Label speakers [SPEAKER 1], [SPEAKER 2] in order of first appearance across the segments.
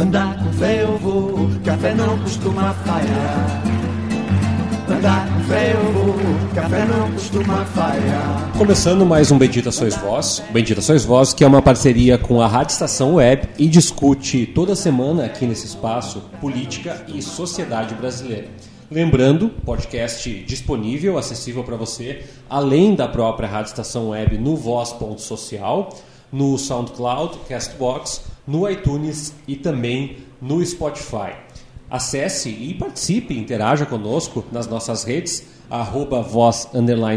[SPEAKER 1] Andar com fé eu vou, café não costuma falhar. Andar com fé eu vou, café não costuma falhar.
[SPEAKER 2] Começando mais um Bendita Sois Vós, Bendita Sois Vós, que é uma parceria com a Rádio Estação Web e discute toda semana aqui nesse espaço política e sociedade brasileira. Lembrando, podcast disponível, acessível para você, além da própria Rádio Estação Web no Voz.social, no SoundCloud, Castbox, no iTunes e também no Spotify. Acesse e participe, interaja conosco nas nossas redes, arroba voz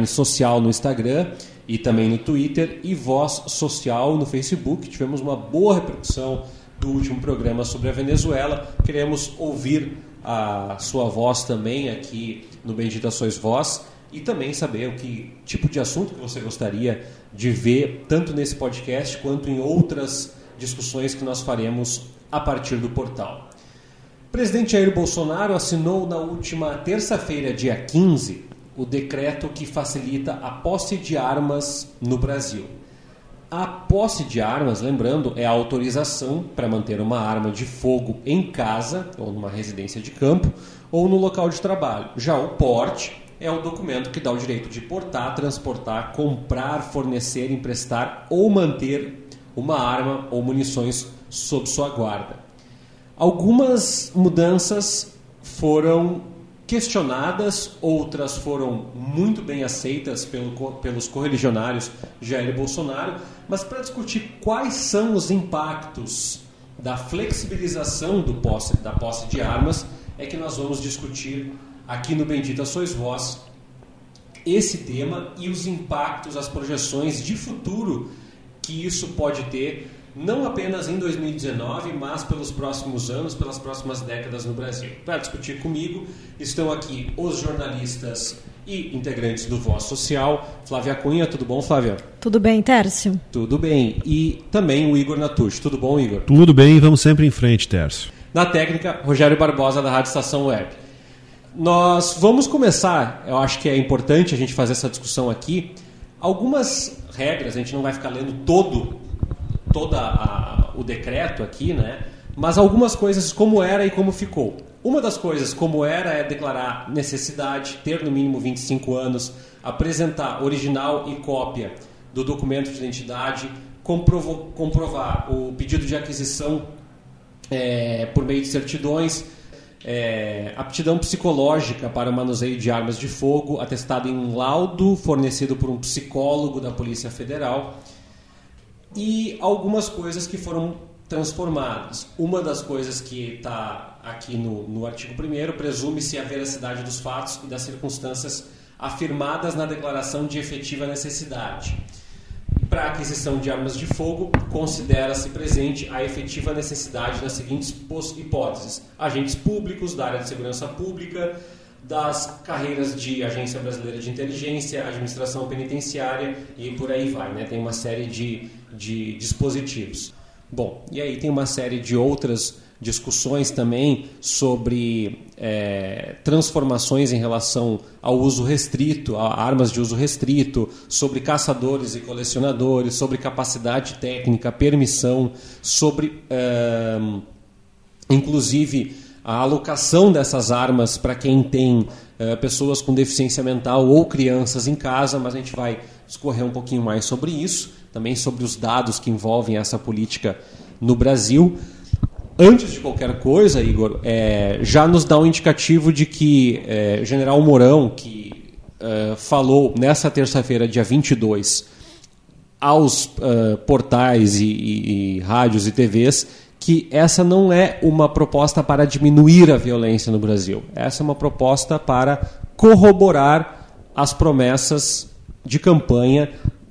[SPEAKER 2] social no Instagram e também no Twitter e Voz Social no Facebook. Tivemos uma boa repercussão do último programa sobre a Venezuela. Queremos ouvir a sua voz também aqui no Bendita Sois Voz e também saber o que tipo de assunto que você gostaria de ver tanto nesse podcast quanto em outras discussões que nós faremos a partir do portal. O presidente Jair Bolsonaro assinou na última terça-feira, dia 15, o decreto que facilita a posse de armas no Brasil. A posse de armas, lembrando, é a autorização para manter uma arma de fogo em casa, ou numa residência de campo, ou no local de trabalho. Já o porte é o documento que dá o direito de portar, transportar, comprar, fornecer, emprestar ou manter uma arma ou munições sob sua guarda. Algumas mudanças foram questionadas, outras foram muito bem aceitas pelo, pelos correligionários Jair Bolsonaro, mas para discutir quais são os impactos da flexibilização do posse, da posse de armas, é que nós vamos discutir aqui no Bendita Sois Vós esse tema e os impactos, as projeções de futuro que isso pode ter, não apenas em 2019, mas pelos próximos anos, pelas próximas décadas no Brasil. Para discutir comigo estão aqui os jornalistas e integrantes do Voz Social. Flávia Cunha, tudo bom, Flávia?
[SPEAKER 3] Tudo bem, Tércio?
[SPEAKER 2] Tudo bem. E também o Igor Natucci. Tudo bom, Igor?
[SPEAKER 4] Tudo bem, vamos sempre em frente, Tércio.
[SPEAKER 2] Na técnica, Rogério Barbosa, da Rádio Estação Web. Nós vamos começar, eu acho que é importante a gente fazer essa discussão aqui. Algumas regras, a gente não vai ficar lendo todo, todo a, o decreto aqui, né? mas algumas coisas como era e como ficou. Uma das coisas como era é declarar necessidade, ter no mínimo 25 anos, apresentar original e cópia do documento de identidade, comprovar o pedido de aquisição é, por meio de certidões, é, aptidão psicológica para o manuseio de armas de fogo, atestado em um laudo fornecido por um psicólogo da Polícia Federal e algumas coisas que foram transformadas. Uma das coisas que está aqui no, no artigo 1 presume-se a veracidade dos fatos e das circunstâncias afirmadas na declaração de efetiva necessidade. Para aquisição de armas de fogo, considera-se presente a efetiva necessidade das seguintes hipóteses: agentes públicos da área de segurança pública, das carreiras de Agência Brasileira de Inteligência, Administração Penitenciária e por aí vai. Né? Tem uma série de, de dispositivos. Bom, e aí tem uma série de outras discussões também sobre é, transformações em relação ao uso restrito, a armas de uso restrito, sobre caçadores e colecionadores, sobre capacidade técnica, permissão, sobre é, inclusive a alocação dessas armas para quem tem é, pessoas com deficiência mental ou crianças em casa, mas a gente vai discorrer um pouquinho mais sobre isso, também sobre os dados que envolvem essa política no Brasil antes de qualquer coisa, Igor, é, já nos dá um indicativo de que é, General Mourão, que é, falou nessa terça-feira, dia 22, aos uh, portais e, e, e rádios e TVs, que essa não é uma proposta para diminuir a violência no Brasil. Essa é uma proposta para corroborar as promessas de campanha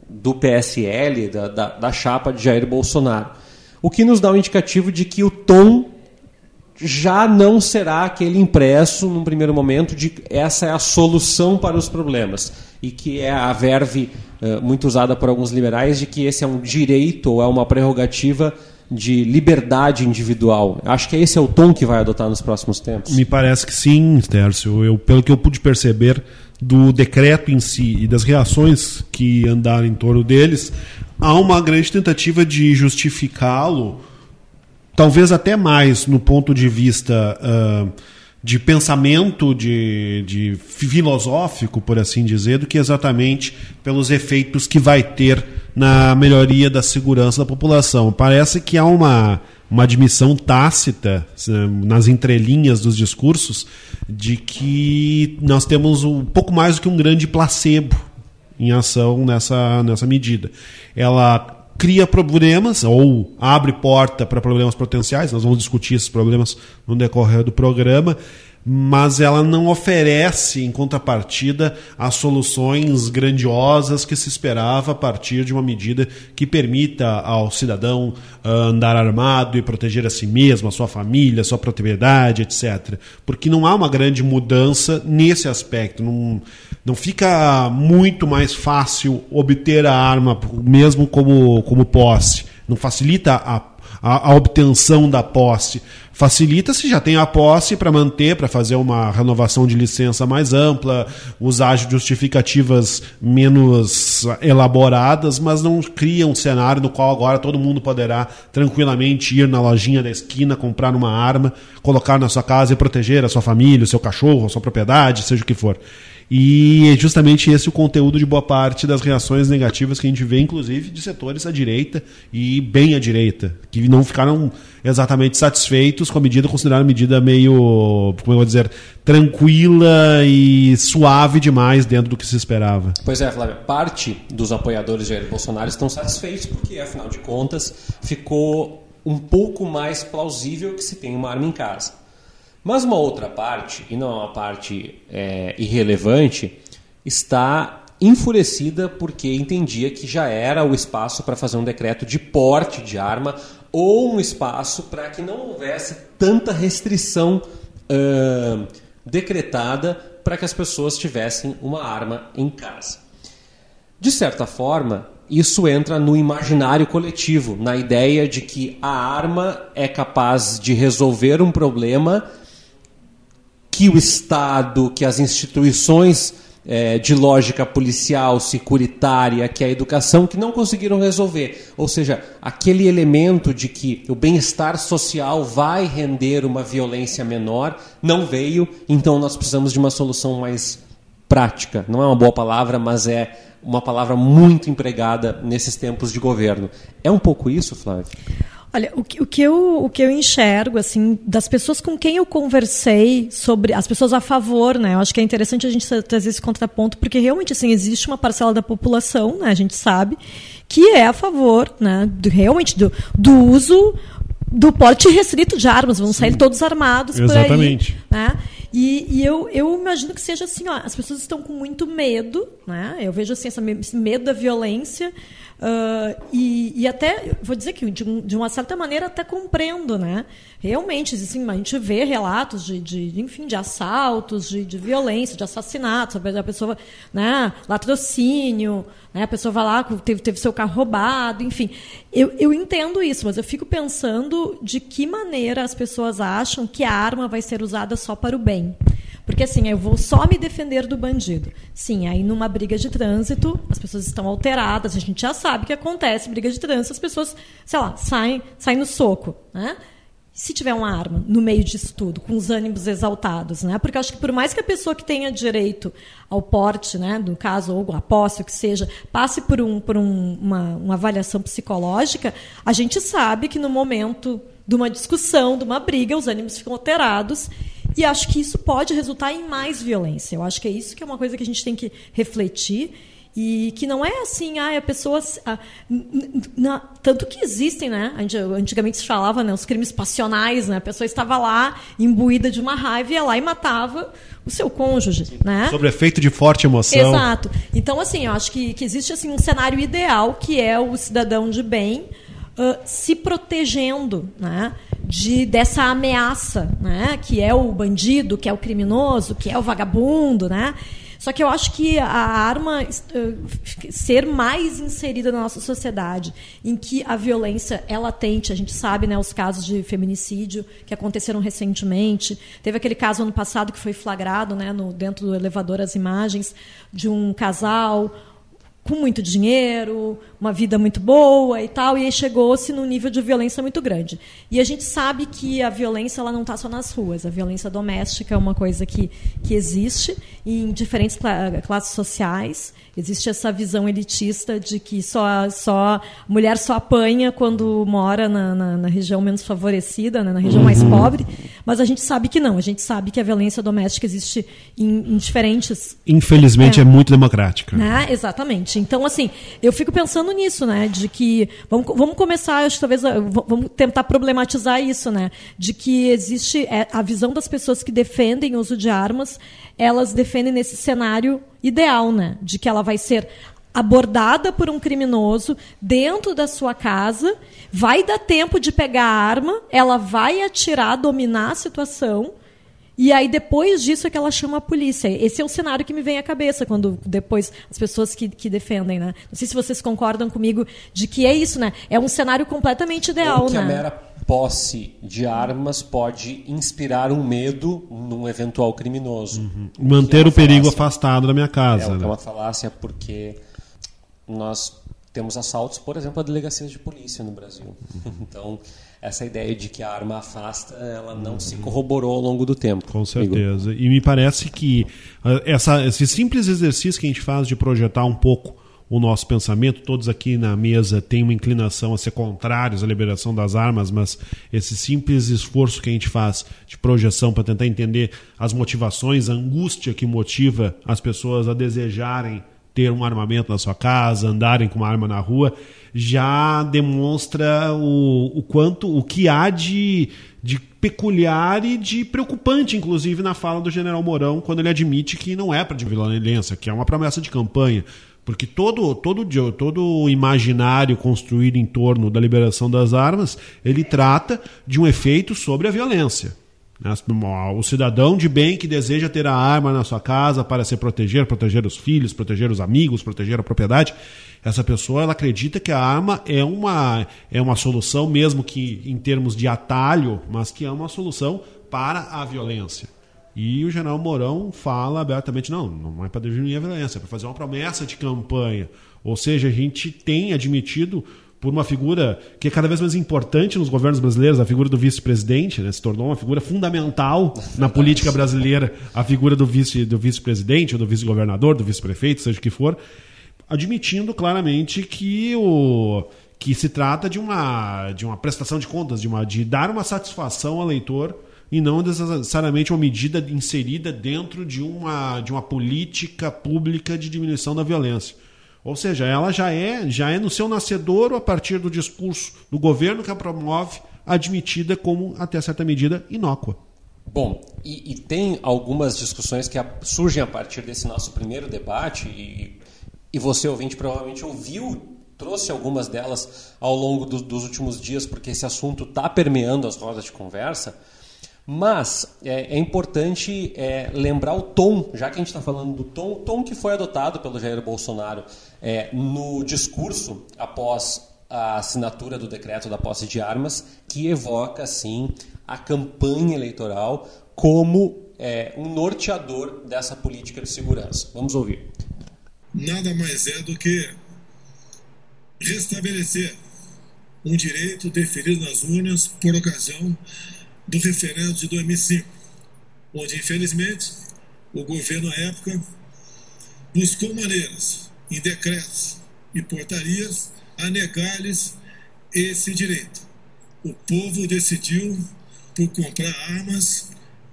[SPEAKER 2] do PSL, da, da, da chapa de Jair Bolsonaro o que nos dá um indicativo de que o tom já não será aquele impresso num primeiro momento de essa é a solução para os problemas e que é a verve uh, muito usada por alguns liberais de que esse é um direito ou é uma prerrogativa de liberdade individual. Acho que esse é o tom que vai adotar nos próximos tempos.
[SPEAKER 4] Me parece que sim, Tércio. Eu, pelo que eu pude perceber do decreto em si e das reações que andaram em torno deles, há uma grande tentativa de justificá-lo talvez até mais no ponto de vista uh, de pensamento de, de filosófico, por assim dizer, do que exatamente pelos efeitos que vai ter na melhoria da segurança da população. Parece que há uma, uma admissão tácita nas entrelinhas dos discursos de que nós temos um pouco mais do que um grande placebo em ação nessa, nessa medida. Ela cria problemas ou abre porta para problemas potenciais. Nós vamos discutir esses problemas no decorrer do programa mas ela não oferece, em contrapartida, as soluções grandiosas que se esperava a partir de uma medida que permita ao cidadão uh, andar armado e proteger a si mesmo, a sua família, a sua propriedade, etc. Porque não há uma grande mudança nesse aspecto. Não, não fica muito mais fácil obter a arma, mesmo como, como posse. Não facilita a a, a obtenção da posse. Facilita se já tem a posse para manter, para fazer uma renovação de licença mais ampla, usar justificativas menos elaboradas, mas não cria um cenário no qual agora todo mundo poderá tranquilamente ir na lojinha da esquina, comprar uma arma, colocar na sua casa e proteger a sua família, o seu cachorro, a sua propriedade, seja o que for. E é justamente esse o conteúdo de boa parte das reações negativas que a gente vê, inclusive, de setores à direita e bem à direita, que não ficaram exatamente satisfeitos com a medida, consideraram a medida meio, como eu vou dizer, tranquila e suave demais dentro do que se esperava.
[SPEAKER 2] Pois é, Flávio, parte dos apoiadores de Jair Bolsonaro estão satisfeitos porque, afinal de contas, ficou um pouco mais plausível que se tem uma arma em casa. Mas uma outra parte, e não é uma parte é, irrelevante, está enfurecida porque entendia que já era o espaço para fazer um decreto de porte de arma ou um espaço para que não houvesse tanta restrição uh, decretada para que as pessoas tivessem uma arma em casa. De certa forma, isso entra no imaginário coletivo, na ideia de que a arma é capaz de resolver um problema que o Estado, que as instituições é, de lógica policial, securitária, que a educação, que não conseguiram resolver. Ou seja, aquele elemento de que o bem-estar social vai render uma violência menor não veio, então nós precisamos de uma solução mais prática. Não é uma boa palavra, mas é uma palavra muito empregada nesses tempos de governo. É um pouco isso, Flávio?
[SPEAKER 3] Olha, o que, o, que eu, o que eu enxergo, assim, das pessoas com quem eu conversei sobre, as pessoas a favor, né? Eu acho que é interessante a gente trazer esse contraponto, porque realmente, assim, existe uma parcela da população, né? A gente sabe, que é a favor, né? Do, realmente, do, do uso do porte restrito de armas, vão Sim. sair todos armados
[SPEAKER 4] Exatamente.
[SPEAKER 3] por aí. Né? E, e, eu, eu imagino que seja assim, ó, as pessoas estão com muito medo, né? Eu vejo assim, esse medo da violência. Uh, e, e, até, vou dizer que de, de, uma certa maneira até compreendo, né? Realmente, assim, a gente vê relatos de, de enfim, de assaltos, de, de violência, de assassinatos, a pessoa, né, latrocínio, né, a pessoa vai lá, teve, teve seu carro roubado, enfim. Eu, eu entendo isso, mas eu fico pensando de que maneira as pessoas acham que a arma vai ser usada só para o bem. Porque assim, eu vou só me defender do bandido. Sim, aí numa briga de trânsito, as pessoas estão alteradas, a gente já sabe que acontece briga de trânsito, as pessoas, sei lá, saem, saem no soco, né? se tiver uma arma no meio disso tudo, com os ânimos exaltados, né? Porque eu acho que por mais que a pessoa que tenha direito ao porte, né, no caso ou a posse, o que seja, passe por, um, por um, uma, uma avaliação psicológica, a gente sabe que no momento de uma discussão, de uma briga, os ânimos ficam alterados e acho que isso pode resultar em mais violência. Eu acho que é isso que é uma coisa que a gente tem que refletir e que não é assim, ah, a pessoa. Ah, na, tanto que existem, né? Antigamente se falava, né? Os crimes passionais, né? A pessoa estava lá, imbuída de uma raiva, ia lá e matava o seu cônjuge, né?
[SPEAKER 4] Sobre efeito de forte emoção.
[SPEAKER 3] Exato. Então, assim, eu acho que, que existe assim, um cenário ideal, que é o cidadão de bem uh, se protegendo, né? de dessa ameaça, né? Que é o bandido, que é o criminoso, que é o vagabundo, né? Só que eu acho que a arma ser mais inserida na nossa sociedade, em que a violência é latente, a gente sabe, né, os casos de feminicídio que aconteceram recentemente. Teve aquele caso ano passado que foi flagrado, né, no, dentro do elevador as imagens de um casal com muito dinheiro, uma vida muito boa e tal, e aí chegou-se num nível de violência muito grande. E a gente sabe que a violência ela não está só nas ruas, a violência doméstica é uma coisa que, que existe em diferentes classes sociais. Existe essa visão elitista de que só, só mulher só apanha quando mora na, na, na região menos favorecida, né, na região uhum. mais pobre, mas a gente sabe que não. A gente sabe que a violência doméstica existe em, em diferentes.
[SPEAKER 4] Infelizmente é, é muito democrática.
[SPEAKER 3] Né? Exatamente. Então, assim, eu fico pensando nisso, né? De que. Vamos, vamos começar, acho que talvez. Vamos tentar problematizar isso, né? De que existe é, a visão das pessoas que defendem o uso de armas, elas defendem nesse cenário ideal, né? De que ela vai ser abordada por um criminoso dentro da sua casa, vai dar tempo de pegar a arma, ela vai atirar, dominar a situação. E aí, depois disso, é que ela chama a polícia. Esse é o cenário que me vem à cabeça quando depois as pessoas que, que defendem, né? Não sei se vocês concordam comigo de que é isso, né? É um cenário completamente ideal,
[SPEAKER 2] Ou que
[SPEAKER 3] né?
[SPEAKER 2] A mera posse de armas pode inspirar um medo num eventual criminoso.
[SPEAKER 4] Uhum. Manter é o perigo falácia. afastado da minha casa.
[SPEAKER 2] É,
[SPEAKER 4] né?
[SPEAKER 2] é uma falácia porque nós temos assaltos, por exemplo, a delegacias de polícia no Brasil. Então, essa ideia de que a arma afasta, ela não se corroborou ao longo do tempo.
[SPEAKER 4] Com certeza. E me parece que ah, essa, esse simples exercício que a gente faz de projetar um pouco o nosso pensamento. Todos aqui na mesa têm uma inclinação a ser contrários à liberação das armas, mas esse simples esforço que a gente faz de projeção para tentar entender as motivações, a angústia que motiva as pessoas a desejarem ter um armamento na sua casa, andarem com uma arma na rua, já demonstra o, o quanto, o que há de, de peculiar e de preocupante, inclusive, na fala do general Mourão, quando ele admite que não é para de violência, que é uma promessa de campanha. Porque todo, todo, todo o imaginário construído em torno da liberação das armas, ele trata de um efeito sobre a violência. Né? O cidadão de bem que deseja ter a arma na sua casa para se proteger, proteger os filhos, proteger os amigos, proteger a propriedade, essa pessoa ela acredita que a arma é uma, é uma solução, mesmo que em termos de atalho, mas que é uma solução para a violência. E o general Mourão fala abertamente: não, não é para diminuir a violência, é para fazer uma promessa de campanha. Ou seja, a gente tem admitido por uma figura que é cada vez mais importante nos governos brasileiros, a figura do vice-presidente, né? se tornou uma figura fundamental na política brasileira, a figura do vice do vice-presidente, ou do vice-governador, do vice-prefeito, seja o que for, admitindo claramente que o que se trata de uma de uma prestação de contas, de uma de dar uma satisfação ao eleitor e não necessariamente uma medida inserida dentro de uma de uma política pública de diminuição da violência. Ou seja, ela já é, já é no seu nascedouro a partir do discurso do governo que a promove, admitida como, até certa medida, inócua.
[SPEAKER 2] Bom, e, e tem algumas discussões que surgem a partir desse nosso primeiro debate, e, e você, ouvinte, provavelmente ouviu, trouxe algumas delas ao longo do, dos últimos dias, porque esse assunto está permeando as rodas de conversa. Mas é, é importante é, lembrar o tom, já que a gente está falando do tom, o tom que foi adotado pelo Jair Bolsonaro é, no discurso após a assinatura do decreto da posse de armas, que evoca, sim, a campanha eleitoral como é, um norteador dessa política de segurança. Vamos ouvir.
[SPEAKER 5] Nada mais é do que restabelecer um direito deferido nas urnas por ocasião do referendo de 2005, onde, infelizmente, o governo à época buscou maneiras, em decretos e portarias, a negar-lhes esse direito. O povo decidiu por comprar armas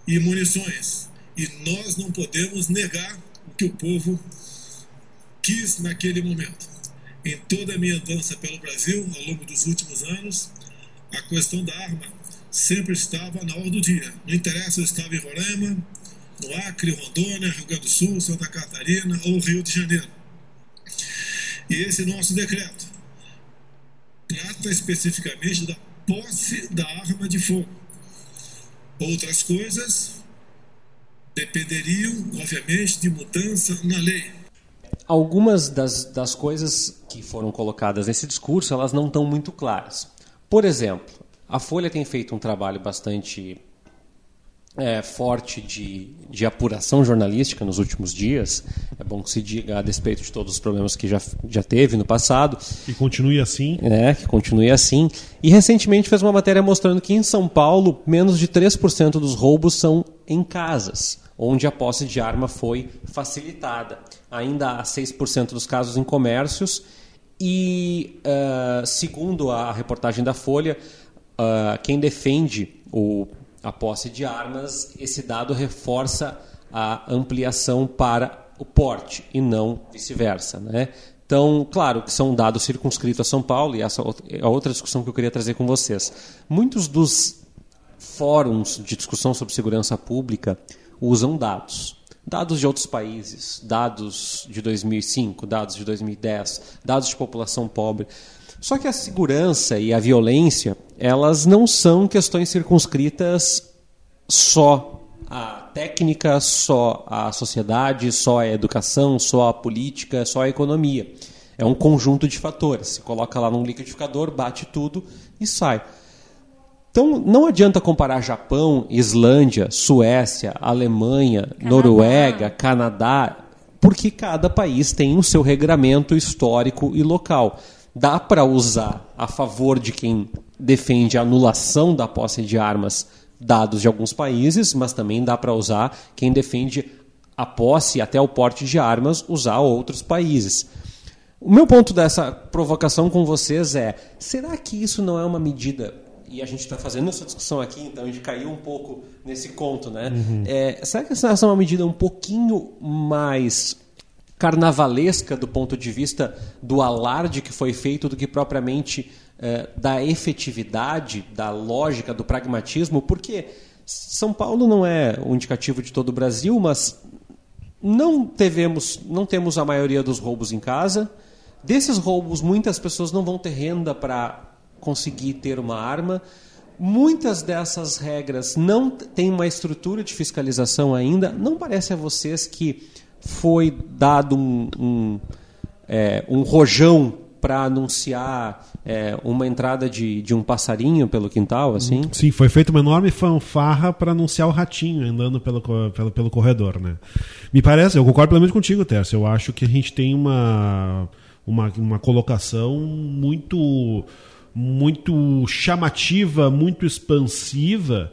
[SPEAKER 5] e munições, e nós não podemos negar o que o povo quis naquele momento. Em toda a minha andança pelo Brasil, ao longo dos últimos anos, a questão da arma sempre estava na hora do dia. Não interessa, eu estava em Roraima, no Acre, Rondônia, Rio Grande do Sul, Santa Catarina ou Rio de Janeiro. E esse nosso decreto trata especificamente da posse da arma de fogo. Outras coisas dependeriam, obviamente, de mudança na lei.
[SPEAKER 2] Algumas das, das coisas que foram colocadas nesse discurso, elas não estão muito claras. Por exemplo, a Folha tem feito um trabalho bastante é, forte de, de apuração jornalística nos últimos dias. É bom que se diga a despeito de todos os problemas que já, já teve no passado.
[SPEAKER 4] E continue assim.
[SPEAKER 2] É, que continue assim. E recentemente fez uma matéria mostrando que em São Paulo, menos de 3% dos roubos são em casas, onde a posse de arma foi facilitada. Ainda há 6% dos casos em comércios. E, uh, segundo a reportagem da Folha, uh, quem defende o a posse de armas, esse dado reforça a ampliação para o porte e não vice-versa. Né? Então, claro que são dados circunscritos a São Paulo, e essa é outra discussão que eu queria trazer com vocês. Muitos dos fóruns de discussão sobre segurança pública usam dados. Dados de outros países, dados de 2005, dados de 2010, dados de população pobre. Só que a segurança e a violência, elas não são questões circunscritas só à técnica, só à sociedade, só à educação, só à política, só à economia. É um conjunto de fatores. Se coloca lá num liquidificador, bate tudo e sai. Então, não adianta comparar Japão, Islândia, Suécia, Alemanha, Canadá. Noruega, Canadá, porque cada país tem o seu regramento histórico e local dá para usar a favor de quem defende a anulação da posse de armas dados de alguns países, mas também dá para usar quem defende a posse até o porte de armas usar outros países. O meu ponto dessa provocação com vocês é: será que isso não é uma medida? E a gente está fazendo essa discussão aqui, então a gente caiu um pouco nesse conto, né? Uhum. É, será que essa é uma medida um pouquinho mais carnavalesca do ponto de vista do alarde que foi feito do que propriamente eh, da efetividade, da lógica, do pragmatismo, porque São Paulo não é o indicativo de todo o Brasil, mas não, devemos, não temos a maioria dos roubos em casa. Desses roubos, muitas pessoas não vão ter renda para conseguir ter uma arma. Muitas dessas regras não têm uma estrutura de fiscalização ainda. Não parece a vocês que foi dado um, um, é, um rojão para anunciar é, uma entrada de, de um passarinho pelo quintal, assim?
[SPEAKER 4] Sim, foi feita uma enorme fanfarra para anunciar o ratinho andando pelo, pelo, pelo corredor, né? Me parece, eu concordo plenamente contigo, Tércio. Eu acho que a gente tem uma, uma, uma colocação muito, muito chamativa, muito expansiva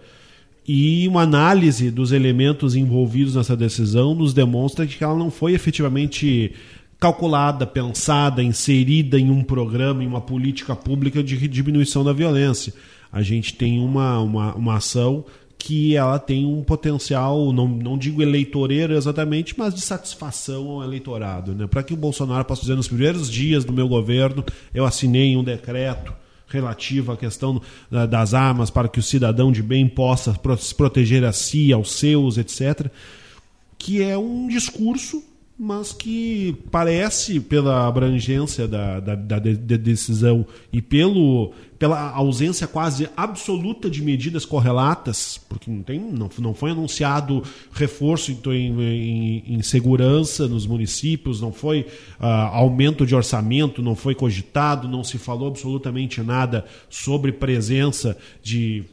[SPEAKER 4] e uma análise dos elementos envolvidos nessa decisão nos demonstra que ela não foi efetivamente calculada, pensada, inserida em um programa, em uma política pública de diminuição da violência. A gente tem uma, uma, uma ação que ela tem um potencial, não, não digo eleitoreiro exatamente, mas de satisfação ao eleitorado. Né? Para que o Bolsonaro possa dizer, nos primeiros dias do meu governo, eu assinei um decreto relativa à questão das armas para que o cidadão de bem possa se proteger a si, aos seus, etc. Que é um discurso, mas que parece, pela abrangência da, da, da, da decisão e pelo pela ausência quase absoluta de medidas correlatas, porque não, tem, não, não foi anunciado reforço em, em, em segurança nos municípios, não foi uh, aumento de orçamento, não foi cogitado, não se falou absolutamente nada sobre presença de,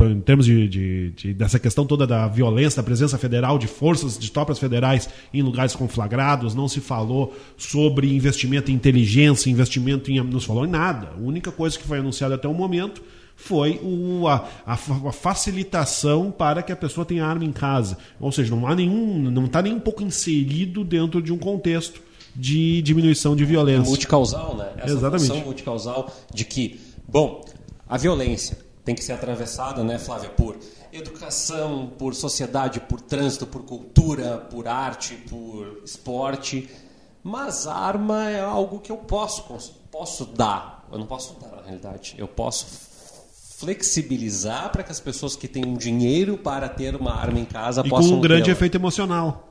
[SPEAKER 4] em termos de, de, de, dessa questão toda da violência, da presença federal de forças, de tropas federais em lugares conflagrados, não se falou sobre investimento em inteligência, investimento em. não se falou em nada. A única coisa que foi anunciada anunciado até o momento foi o, a, a, a, facilitação para que a pessoa tenha arma em casa. Ou seja, não há nenhum, não está nem um pouco inserido dentro de um contexto de diminuição de violência.
[SPEAKER 2] Multicausal, né? Essa
[SPEAKER 4] Exatamente.
[SPEAKER 2] multicausal de que, bom, a violência tem que ser atravessada, né, Flávia, por educação, por sociedade, por trânsito, por cultura, por arte, por esporte. Mas a arma é algo que eu posso, posso dar eu não posso dar, na realidade. Eu posso flexibilizar para que as pessoas que têm um dinheiro para ter uma arma em casa
[SPEAKER 4] e
[SPEAKER 2] possam
[SPEAKER 4] com um grande efeito emocional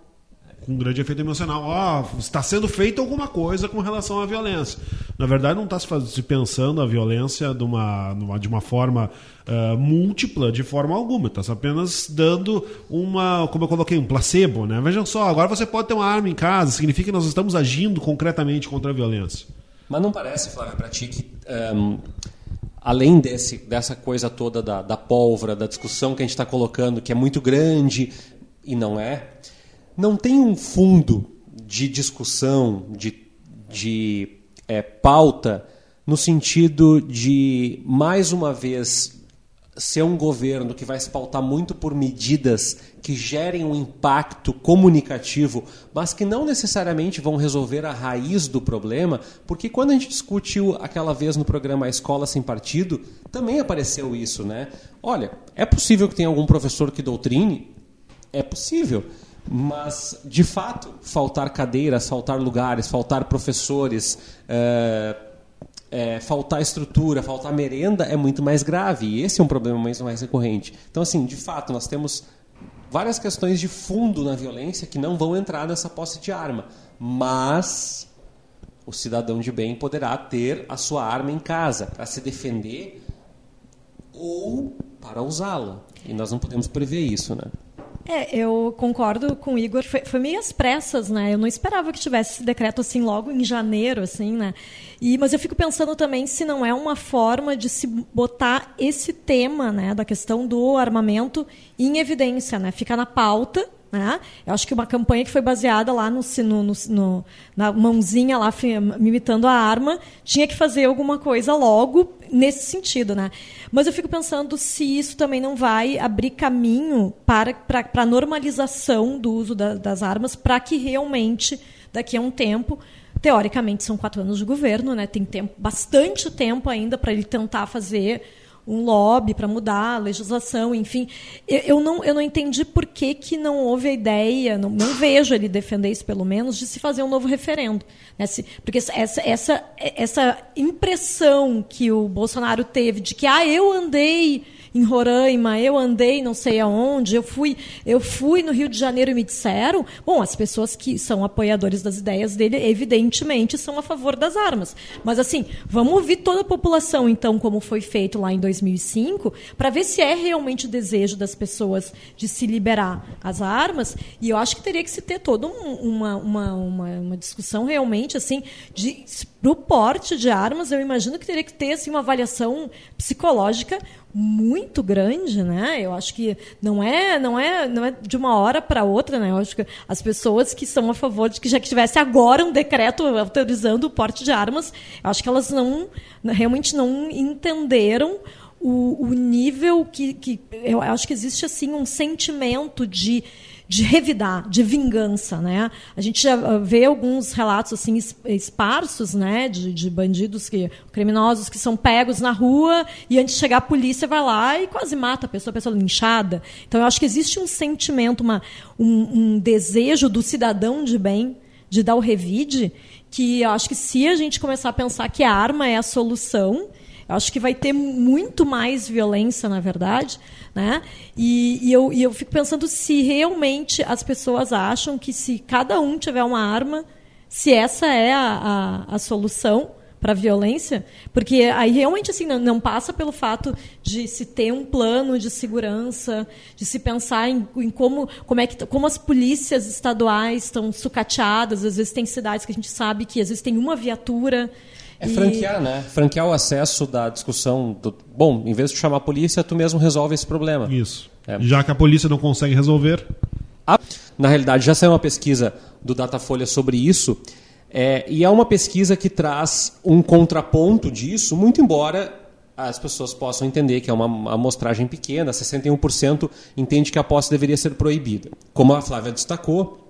[SPEAKER 4] com um grande efeito emocional. Ó, oh, está sendo feita alguma coisa com relação à violência. Na verdade, não está se, pensando a violência de uma, de uma forma uh, múltipla, de forma alguma. Está apenas dando uma, como eu coloquei, um placebo. Né? Vejam só, agora você pode ter uma arma em casa, significa que nós estamos agindo concretamente contra a violência.
[SPEAKER 2] Mas não parece, Flávio, para ti que um, além desse, dessa coisa toda da, da pólvora, da discussão que a gente está colocando, que é muito grande e não é, não tem um fundo de discussão, de, de é, pauta, no sentido de, mais uma vez, ser um governo que vai se pautar muito por medidas que gerem um impacto comunicativo, mas que não necessariamente vão resolver a raiz do problema, porque quando a gente discutiu aquela vez no programa Escola Sem Partido, também apareceu isso, né? Olha, é possível que tenha algum professor que doutrine? É possível. Mas, de fato, faltar cadeiras, faltar lugares, faltar professores. É é, faltar estrutura, faltar merenda é muito mais grave. E esse é um problema muito mais recorrente. Então, assim, de fato, nós temos várias questões de fundo na violência que não vão entrar nessa posse de arma. Mas o cidadão de bem poderá ter a sua arma em casa para se defender ou para usá-la. E nós não podemos prever isso, né?
[SPEAKER 3] É, eu concordo com o Igor. Foi, foi meio às pressas, né? Eu não esperava que tivesse esse decreto assim logo em janeiro, assim, né? E, mas eu fico pensando também se não é uma forma de se botar esse tema, né, da questão do armamento em evidência, né? Ficar na pauta né? Eu acho que uma campanha que foi baseada lá no, no, no, na mãozinha lá imitando a arma tinha que fazer alguma coisa logo nesse sentido, né? Mas eu fico pensando se isso também não vai abrir caminho para, para, para a normalização do uso da, das armas, para que realmente daqui a um tempo teoricamente são quatro anos de governo, né? Tem tempo, bastante tempo ainda para ele tentar fazer um lobby para mudar a legislação, enfim. Eu, eu, não, eu não entendi por que, que não houve a ideia, não, não vejo ele defender isso, pelo menos, de se fazer um novo referendo. Né? Se, porque essa, essa, essa impressão que o Bolsonaro teve de que ah, eu andei em Roraima, eu andei não sei aonde, eu fui, eu fui no Rio de Janeiro e me disseram, bom, as pessoas que são apoiadores das ideias dele, evidentemente, são a favor das armas. Mas assim, vamos ouvir toda a população, então, como foi feito lá em 2005, para ver se é realmente o desejo das pessoas de se liberar as armas. E eu acho que teria que se ter toda um, uma, uma, uma, uma discussão realmente assim de para o porte de armas, eu imagino que teria que ter assim, uma avaliação psicológica muito grande, né? Eu acho que não é, não é, não é de uma hora para outra, né? Eu acho que as pessoas que são a favor de que já que tivesse agora um decreto autorizando o porte de armas, eu acho que elas não realmente não entenderam o, o nível que, que eu acho que existe assim um sentimento de de revidar, de vingança, né? A gente já ah, vê alguns relatos assim esparsos, né, de, de bandidos que criminosos que são pegos na rua e antes de chegar a polícia vai lá e quase mata a pessoa, a pessoa linchada. Então eu acho que existe um sentimento, uma, um, um desejo do cidadão de bem de dar o revide, que eu acho que se a gente começar a pensar que a arma é a solução, acho que vai ter muito mais violência, na verdade, né? E, e, eu, e eu fico pensando se realmente as pessoas acham que se cada um tiver uma arma, se essa é a, a, a solução para a violência, porque aí realmente assim não, não, passa pelo fato de se ter um plano de segurança, de se pensar em, em como como é que como as polícias estaduais estão sucateadas, às vezes tem cidades que a gente sabe que às vezes tem uma viatura
[SPEAKER 2] é franquear, e... né? Franquear o acesso da discussão. Do... Bom, em vez de chamar a polícia, tu mesmo resolve esse problema.
[SPEAKER 4] Isso. É. Já que a polícia não consegue resolver.
[SPEAKER 2] Na realidade, já saiu uma pesquisa do Datafolha sobre isso. É, e é uma pesquisa que traz um contraponto disso, muito embora as pessoas possam entender que é uma amostragem pequena, 61% entende que a posse deveria ser proibida. Como a Flávia destacou,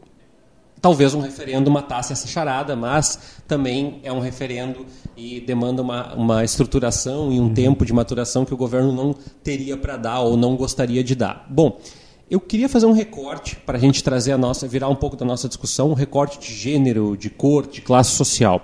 [SPEAKER 2] Talvez um referendo matasse essa charada, mas também é um referendo e demanda uma, uma estruturação e um uhum. tempo de maturação que o governo não teria para dar ou não gostaria de dar. Bom, eu queria fazer um recorte para a gente trazer a nossa, virar um pouco da nossa discussão, um recorte de gênero, de cor, de classe social.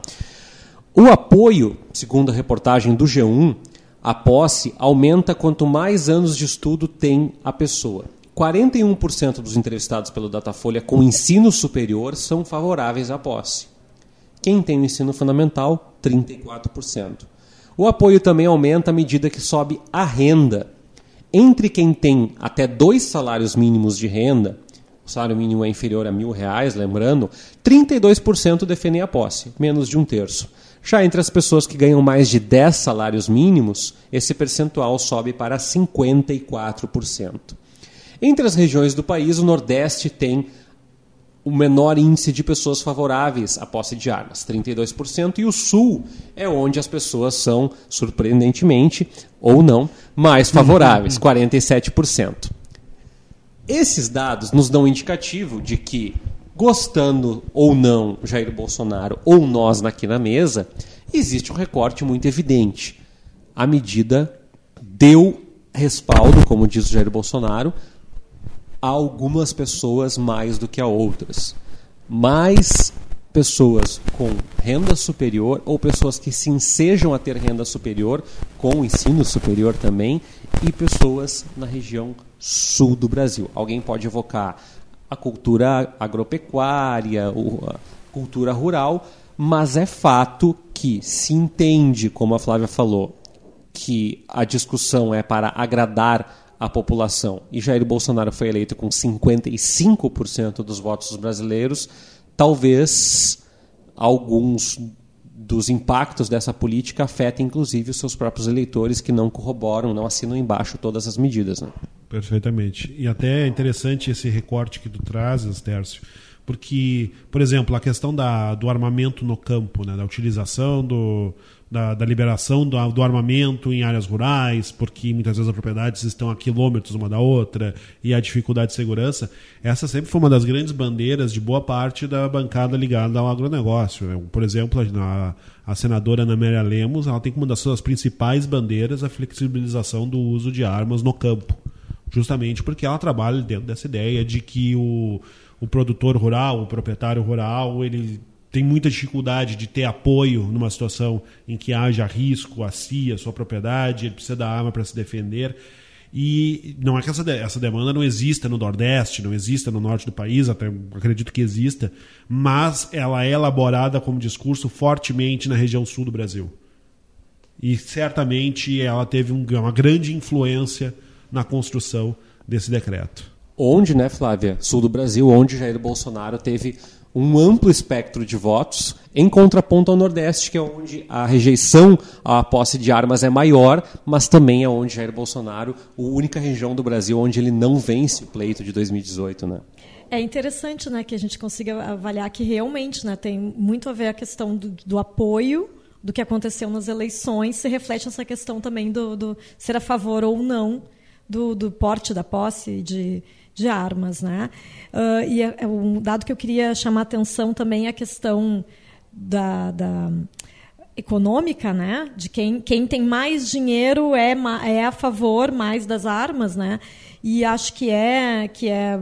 [SPEAKER 2] O apoio, segundo a reportagem do G1, a posse aumenta quanto mais anos de estudo tem a pessoa. 41% dos entrevistados pelo Datafolha com ensino superior são favoráveis à posse. Quem tem o ensino fundamental, 34%. O apoio também aumenta à medida que sobe a renda. Entre quem tem até dois salários mínimos de renda, o salário mínimo é inferior a mil reais, lembrando, 32% defendem a posse, menos de um terço. Já entre as pessoas que ganham mais de 10 salários mínimos, esse percentual sobe para 54%. Entre as regiões do país, o Nordeste tem o menor índice de pessoas favoráveis à posse de armas, 32%, e o Sul é onde as pessoas são, surpreendentemente, ou não, mais favoráveis, 47%. Esses dados nos dão um indicativo de que, gostando ou não Jair Bolsonaro ou nós aqui na mesa, existe um recorte muito evidente. A medida deu respaldo, como diz o Jair Bolsonaro, a algumas pessoas mais do que a outras. Mais pessoas com renda superior ou pessoas que se ensejam a ter renda superior, com ensino superior também, e pessoas na região sul do Brasil. Alguém pode evocar a cultura agropecuária, a cultura rural, mas é fato que se entende, como a Flávia falou, que a discussão é para agradar a população e Jair Bolsonaro foi eleito com 55% dos votos brasileiros, talvez alguns dos impactos dessa política afetem inclusive os seus próprios eleitores que não corroboram, não assinam embaixo todas as medidas. Né?
[SPEAKER 4] Perfeitamente. E até é interessante esse recorte que tu trazes, Tércio, porque, por exemplo, a questão da, do armamento no campo, né, da utilização do, da, da liberação do, do, armamento em áreas rurais, porque muitas vezes as propriedades estão a quilômetros uma da outra, e a dificuldade de segurança, essa sempre foi uma das grandes bandeiras de boa parte da bancada ligada ao agronegócio. Por exemplo, a, a senadora Ana Maria Lemos ela tem como uma das suas principais bandeiras a flexibilização do uso de armas no campo, justamente porque ela trabalha dentro dessa ideia de que o, o produtor rural, o proprietário rural, ele tem muita dificuldade de ter apoio numa situação em que haja risco a si, a sua propriedade, ele precisa da arma para se defender. E não é que essa, essa demanda não exista no Nordeste, não exista no norte do país, até acredito que exista, mas ela é elaborada como discurso fortemente na região sul do Brasil. E certamente ela teve um, uma grande influência na construção desse decreto.
[SPEAKER 2] Onde, né, Flávia? Sul do Brasil, onde Jair Bolsonaro teve um amplo espectro de votos, em contraponto ao Nordeste, que é onde a rejeição à posse de armas é maior, mas também é onde Jair Bolsonaro, a única região do Brasil onde ele não vence o pleito de 2018, né?
[SPEAKER 3] É interessante, né, que a gente consiga avaliar que realmente, né, tem muito a ver a questão do, do apoio do que aconteceu nas eleições, se reflete essa questão também do, do ser a favor ou não do, do porte da posse de de armas. Né? Uh, e é, é, um dado que eu queria chamar atenção também é a questão da, da econômica, né? De quem, quem tem mais dinheiro é, é a favor mais das armas, né? E acho que é que é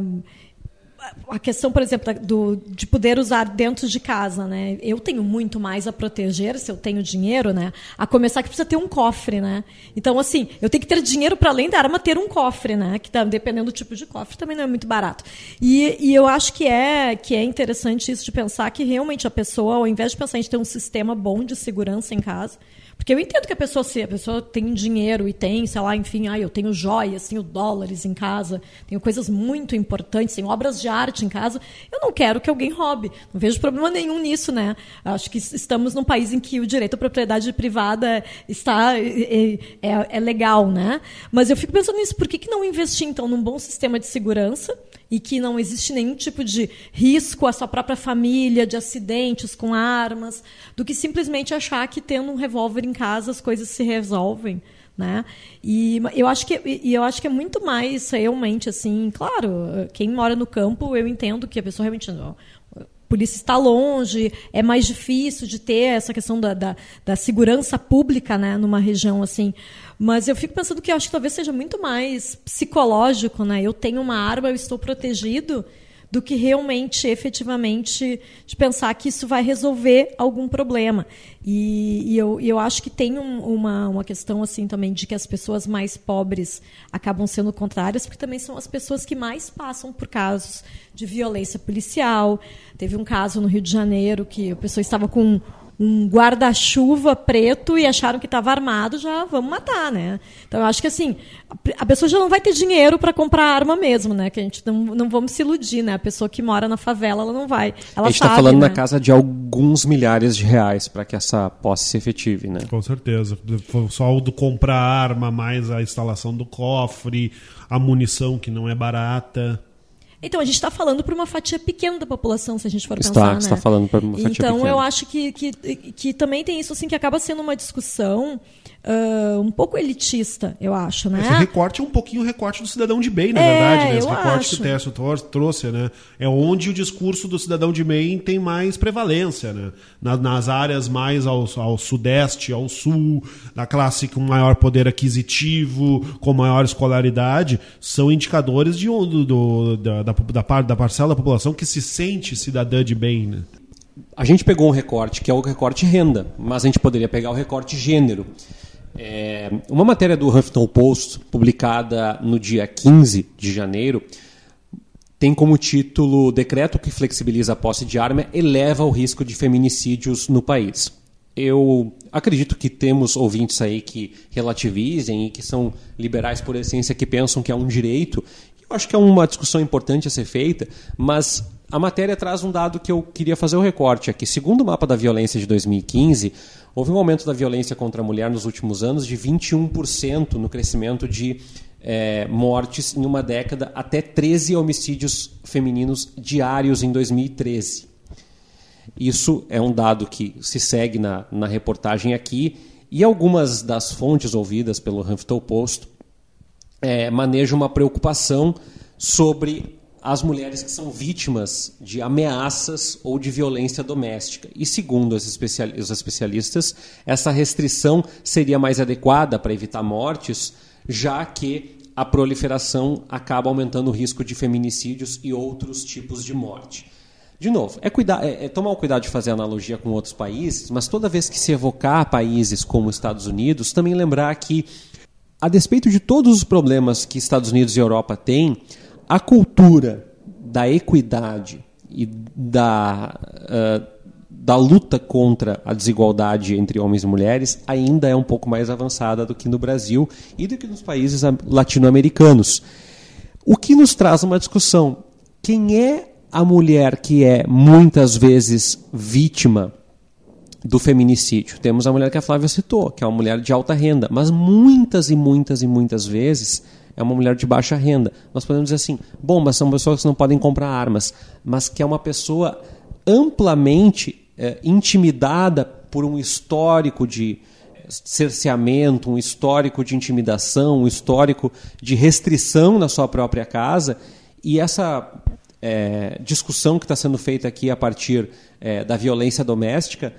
[SPEAKER 3] a questão, por exemplo, do, de poder usar dentro de casa, né? Eu tenho muito mais a proteger se eu tenho dinheiro, né? A começar que precisa ter um cofre, né? Então, assim, eu tenho que ter dinheiro para além da arma ter um cofre, né? Que tá, dependendo do tipo de cofre também não é muito barato. E, e eu acho que é que é interessante isso de pensar que realmente a pessoa, ao invés de pensar em ter um sistema bom de segurança em casa, porque eu entendo que a pessoa, se a pessoa tem dinheiro e tem, sei lá, enfim, ah, eu tenho joias, tenho dólares em casa, tenho coisas muito importantes, tenho obras de arte em casa, eu não quero que alguém roube. Não vejo problema nenhum nisso, né? Acho que estamos num país em que o direito à propriedade privada está é, é, é legal, né? Mas eu fico pensando nisso, por que, que não investir, então, num bom sistema de segurança e que não existe nenhum tipo de risco à sua própria família, de acidentes com armas, do que simplesmente achar que tendo um revólver em casa as coisas se resolvem. Né? E eu acho que e eu acho que é muito mais realmente assim, claro, quem mora no campo, eu entendo que a pessoa realmente polícia está longe, é mais difícil de ter essa questão da, da, da segurança pública, né, numa região assim. Mas eu fico pensando que acho que talvez seja muito mais psicológico, né? Eu tenho uma arma, eu estou protegido, do que realmente, efetivamente, de pensar que isso vai resolver algum problema. E, e eu, eu acho que tem um, uma, uma questão assim também de que as pessoas mais pobres acabam sendo contrárias, porque também são as pessoas que mais passam por casos de violência policial. Teve um caso no Rio de Janeiro que a pessoa estava com um guarda-chuva preto e acharam que estava armado, já vamos matar, né? Então eu acho que assim, a pessoa já não vai ter dinheiro para comprar arma mesmo, né? Que a gente não, não vamos se iludir, né? A pessoa que mora na favela, ela não vai. Ela
[SPEAKER 2] a gente está falando
[SPEAKER 3] né?
[SPEAKER 2] na casa de alguns milhares de reais para que essa posse se efetive, né?
[SPEAKER 4] Com certeza. Só o do comprar arma, mais a instalação do cofre, a munição que não é barata.
[SPEAKER 3] Então, a gente está falando para uma fatia pequena da população, se a gente for
[SPEAKER 2] Está-
[SPEAKER 3] pensar, né?
[SPEAKER 2] está falando pra uma fatia
[SPEAKER 3] Então,
[SPEAKER 2] pequena.
[SPEAKER 3] eu acho que, que, que também tem isso, assim, que acaba sendo uma discussão ah, um pouco elitista, eu acho, né?
[SPEAKER 4] Esse recorte é um pouquinho o recorte do cidadão de bem, na
[SPEAKER 3] É,
[SPEAKER 4] verdade. Né? Esse
[SPEAKER 3] eu
[SPEAKER 4] recorte
[SPEAKER 3] acho.
[SPEAKER 4] que o Tércio tor- trouxe, né? É onde o discurso do cidadão de bem tem mais prevalência, né? Na- nas áreas mais ao, ao sudeste, ao sul, da classe com maior poder aquisitivo, com maior escolaridade, são indicadores de onde do, da, da, da, par- da parcela da população que se sente cidadã de bem, né?
[SPEAKER 2] A gente pegou um recorte que é o recorte renda, mas a gente poderia pegar o recorte gênero. É, uma matéria do Huffington Post, publicada no dia 15 de janeiro, tem como título Decreto que flexibiliza a posse de arma eleva o risco de feminicídios no país. Eu acredito que temos ouvintes aí que relativizem e que são liberais por essência, que pensam que é um direito. Eu acho que é uma discussão importante a ser feita, mas a matéria traz um dado que eu queria fazer o recorte aqui. Segundo o mapa da violência de 2015, houve um aumento da violência contra a mulher nos últimos anos de 21% no crescimento de eh, mortes em uma década, até 13 homicídios femininos diários em 2013. Isso é um dado que se segue na, na reportagem aqui, e algumas das fontes ouvidas pelo Huffington Post é, manejam uma preocupação sobre as mulheres que são vítimas de ameaças ou de violência doméstica. E segundo os especial- os especialistas, essa restrição seria mais adequada para evitar mortes, já que a proliferação acaba aumentando o risco de feminicídios e outros tipos de morte. De novo, é, cuidar, é, é tomar o cuidado de fazer analogia com outros países, mas toda vez que se evocar países como os Estados Unidos, também lembrar que, a despeito de todos os problemas que Estados Unidos e Europa têm, a cultura da equidade e da, ah, da luta contra a desigualdade entre homens e mulheres ainda é um pouco mais avançada do que no Brasil e do que nos países am- latino-americanos. O que nos traz uma discussão: quem é a mulher que é muitas vezes vítima do feminicídio? Temos a mulher que a Flávia citou, que é uma mulher de alta renda, mas muitas e muitas e muitas vezes é uma mulher de baixa renda. Nós podemos dizer assim: bom, mas são pessoas que não podem comprar armas, mas que é uma pessoa amplamente eh, intimidada por um histórico de cerceamento, um histórico de intimidação, um histórico de restrição na sua própria casa. E essa eh, discussão que está sendo feita aqui a partir eh, da violência doméstica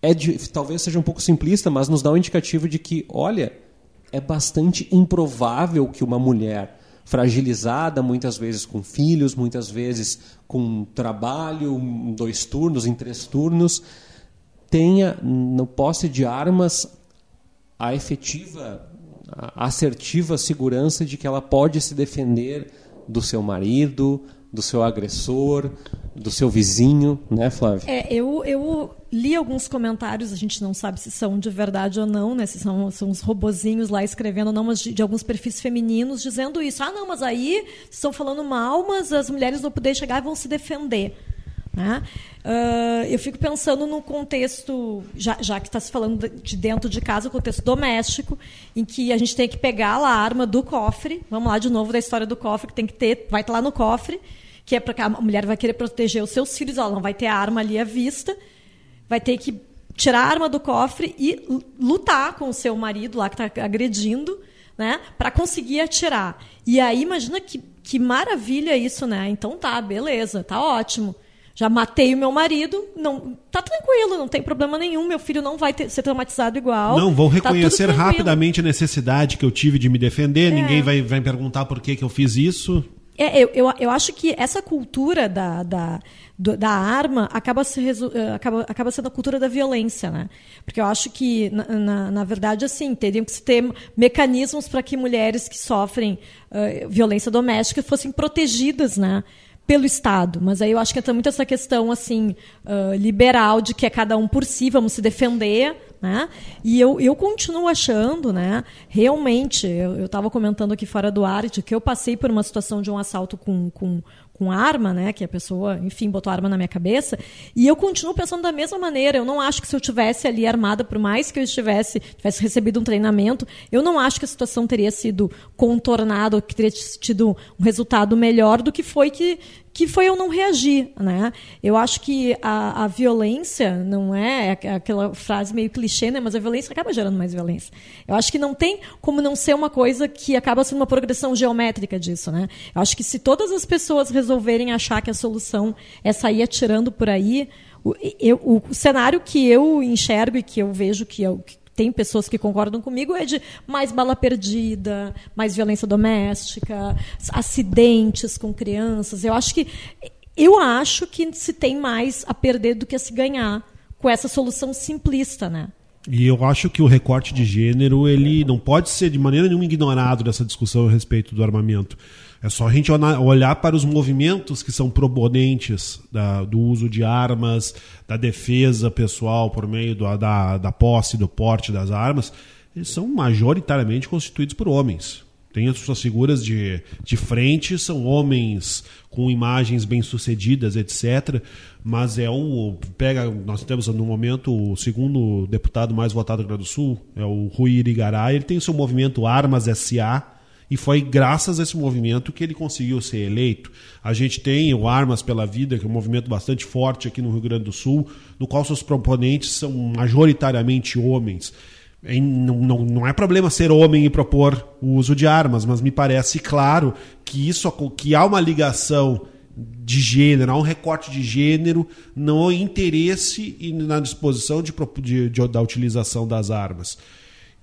[SPEAKER 2] é de- talvez seja um pouco simplista, mas nos dá um indicativo de que, olha, é bastante improvável que uma mulher fragilizada, muitas vezes com filhos, muitas vezes com trabalho, em dois turnos, em três turnos, tenha no posse de armas a efetiva, a assertiva segurança de que ela pode se defender do seu marido, do seu agressor, do seu vizinho, né, Flávia?
[SPEAKER 3] É, eu, eu li alguns comentários, a gente não sabe se são de verdade ou não, né? Se são, são uns robozinhos lá escrevendo, não, mas de, de alguns perfis femininos dizendo isso. Ah, não, mas aí estão falando mal, mas as mulheres vão poder chegar e vão se defender. Né? Ah, eu fico pensando no contexto, já, já que está se falando de dentro de casa, o contexto doméstico, em que a gente tem que pegar lá a arma do cofre. Vamos lá de novo da história do cofre, que tem que ter, vai estar lá no cofre, que é para a mulher vai querer proteger os seus filhos, ela não vai ter a arma ali à vista, vai ter que tirar a arma do cofre e lutar com o seu marido lá que está agredindo, né, para conseguir atirar. E aí imagina que, que maravilha isso, né? Então tá, beleza, tá ótimo. Já matei o meu marido, não, tá tranquilo, não tem problema nenhum, meu filho não vai ter- ser traumatizado igual.
[SPEAKER 4] Não, vão
[SPEAKER 3] tá
[SPEAKER 4] reconhecer
[SPEAKER 3] tranquilo.
[SPEAKER 4] rapidamente a necessidade que eu tive de me defender,
[SPEAKER 3] É.
[SPEAKER 4] ninguém vai, vai me perguntar por que, que eu fiz isso.
[SPEAKER 3] É, eu, eu, eu acho que essa cultura da, da, da arma acaba, se resu- eh, acaba, acaba sendo a cultura da violência, né? Porque eu acho que, na, na, na verdade, assim, teriam que ter mecanismos para que mulheres que sofrem eh, violência doméstica fossem protegidas, né? Pelo Estado. Mas aí eu acho que entra muito essa questão assim uh, liberal de que é cada um por si, vamos se defender. Né? E eu, eu continuo achando, né, realmente, eu estava comentando aqui fora do ar, de que eu passei por uma situação de um assalto com, com com arma, né? Que a pessoa, enfim, botou arma na minha cabeça. E eu continuo pensando da mesma maneira. Eu não acho que se eu tivesse ali armada, por mais que eu estivesse, tivesse recebido um treinamento, eu não acho que a situação teria sido contornada, ou que teria tido um resultado melhor do que foi que, que foi eu não reagir, né? Eu acho que a, a violência não é, é aquela frase meio clichê, né? Mas a violência acaba gerando mais violência. Eu acho que não tem como não ser uma coisa que acaba sendo uma progressão geométrica disso, né? Eu acho que se todas as pessoas resolverem achar que a solução é sair atirando por aí, o, eu, o cenário que eu enxergo e que eu vejo que, eu, que tem pessoas que concordam comigo, é de mais bala perdida, mais violência doméstica, acidentes com crianças. Eu acho que eu acho que se tem mais a perder do que a se ganhar com essa solução simplista, né?
[SPEAKER 4] E eu acho que o recorte de gênero ele não pode ser de maneira nenhuma ignorado nessa discussão a respeito do armamento. É só a gente olhar para os movimentos que são proponentes da, do uso de armas, da defesa pessoal por meio do, da, da posse, do porte das armas. Eles são majoritariamente constituídos por homens. Tem as suas figuras de, de frente, são homens com imagens bem-sucedidas, etc. Mas é um. Pega, nós temos no momento o segundo deputado mais votado do Rio Grande do Sul, é o Rui Irigaray. Ele tem o seu movimento Armas SA, e foi graças a esse movimento que ele conseguiu ser eleito. A gente tem o Armas pela Vida, que é um movimento bastante forte aqui no Rio Grande do Sul, no qual seus proponentes são majoritariamente homens. Não, não, não, é problema ser homem e propor o uso de armas, mas me parece claro que isso que há uma ligação de gênero, há um recorte de gênero no interesse e na disposição de, de, de da utilização das armas.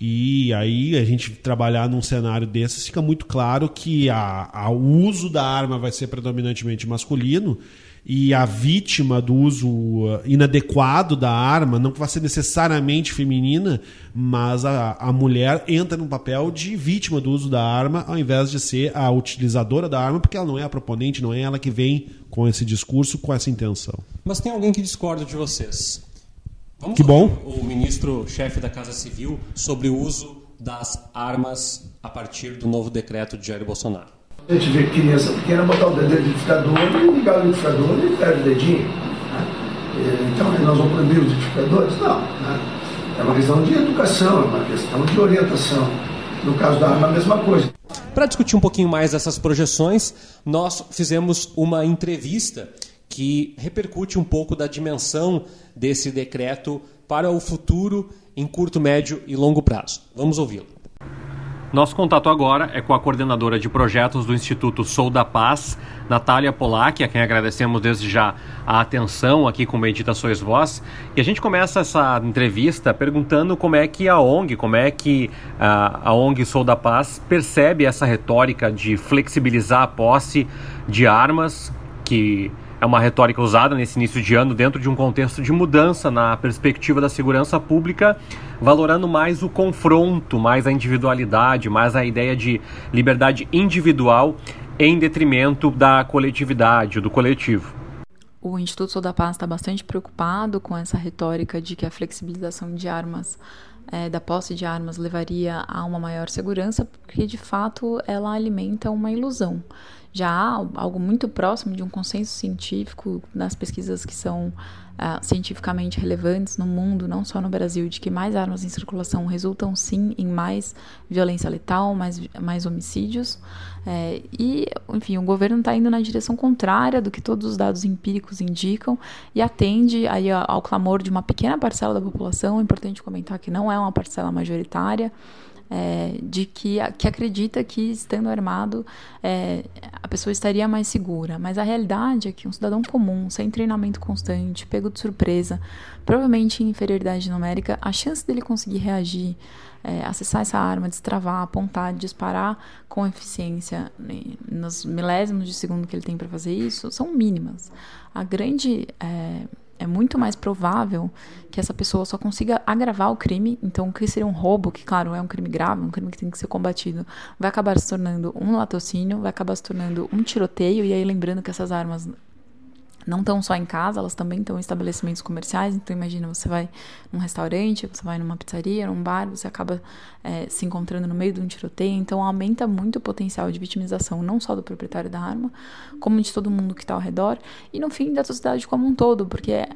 [SPEAKER 4] E aí a gente trabalhar num cenário desses fica muito claro que o uso da arma vai ser predominantemente masculino e a vítima do uso uh, inadequado da arma não vai ser necessariamente feminina, mas a, a mulher entra no papel de vítima do uso da arma ao invés de ser a utilizadora da arma, porque ela não é a proponente, não é ela que vem com esse discurso, com essa intenção.
[SPEAKER 2] Mas tem alguém que discorda de vocês. Vamos
[SPEAKER 4] que bom.
[SPEAKER 2] O ministro-chefe da Casa Civil sobre o uso das armas a partir do novo decreto de Jair Bolsonaro.
[SPEAKER 6] A gente vê criança pequena botar o dedo no liquidificador e ligar o liquidificador e perde o dedinho. Né? Então, nós vamos proibir os liquidificadores? Não. Né? É uma questão de educação, é uma questão de orientação. No caso da arma, a mesma coisa.
[SPEAKER 2] Para discutir um pouquinho mais essas projeções, nós fizemos uma entrevista que repercute um pouco da dimensão desse decreto para o futuro em curto, médio e longo prazo. Vamos ouvi-lo. Nosso contato agora é com a coordenadora de projetos do Instituto Sou da Paz, Natália Polak, a quem agradecemos desde já a atenção aqui com Medita Sois Voz. E a gente começa essa entrevista perguntando como é que a ONG, como é que a, a ONG Sou da Paz percebe essa retórica de flexibilizar a posse de armas que é uma retórica usada nesse início de ano dentro de um contexto de mudança na perspectiva da segurança pública, valorando mais o confronto, mais a individualidade, mais a ideia de liberdade individual em detrimento da coletividade, do coletivo.
[SPEAKER 7] O Instituto da Paz está bastante preocupado com essa retórica de que a flexibilização de armas é, da posse de armas levaria a uma maior segurança, porque de fato ela alimenta uma ilusão já há algo muito próximo de um consenso científico nas pesquisas que são uh, cientificamente relevantes no mundo, não só no Brasil, de que mais armas em circulação resultam sim em mais violência letal, mais, mais homicídios. É, e, enfim, o governo está indo na direção contrária do que todos os dados empíricos indicam e atende aí ao clamor de uma pequena parcela da população. É importante comentar que não é uma parcela majoritária é, de que, que acredita que estando armado é, a pessoa estaria mais segura. Mas a realidade é que um cidadão comum, sem treinamento constante, pego de surpresa, provavelmente em inferioridade numérica, a chance dele conseguir reagir, é, acessar essa arma, destravar, apontar, disparar com eficiência né, nos milésimos de segundo que ele tem para fazer isso são mínimas. A grande é, é muito mais provável que essa pessoa só consiga agravar o crime. Então, o que seria um roubo, que, claro, é um crime grave, um crime que tem que ser combatido, vai acabar se tornando um latrocínio, vai acabar se tornando um tiroteio. E aí, lembrando que essas armas não estão só em casa, elas também estão em estabelecimentos comerciais. Então, imagina, você vai num restaurante, você vai numa pizzaria, num bar, você acaba é, se encontrando no meio de um tiroteio. Então, aumenta muito o potencial de vitimização, não só do proprietário da arma, como de todo mundo que está ao redor e, no fim, da sociedade como um todo, porque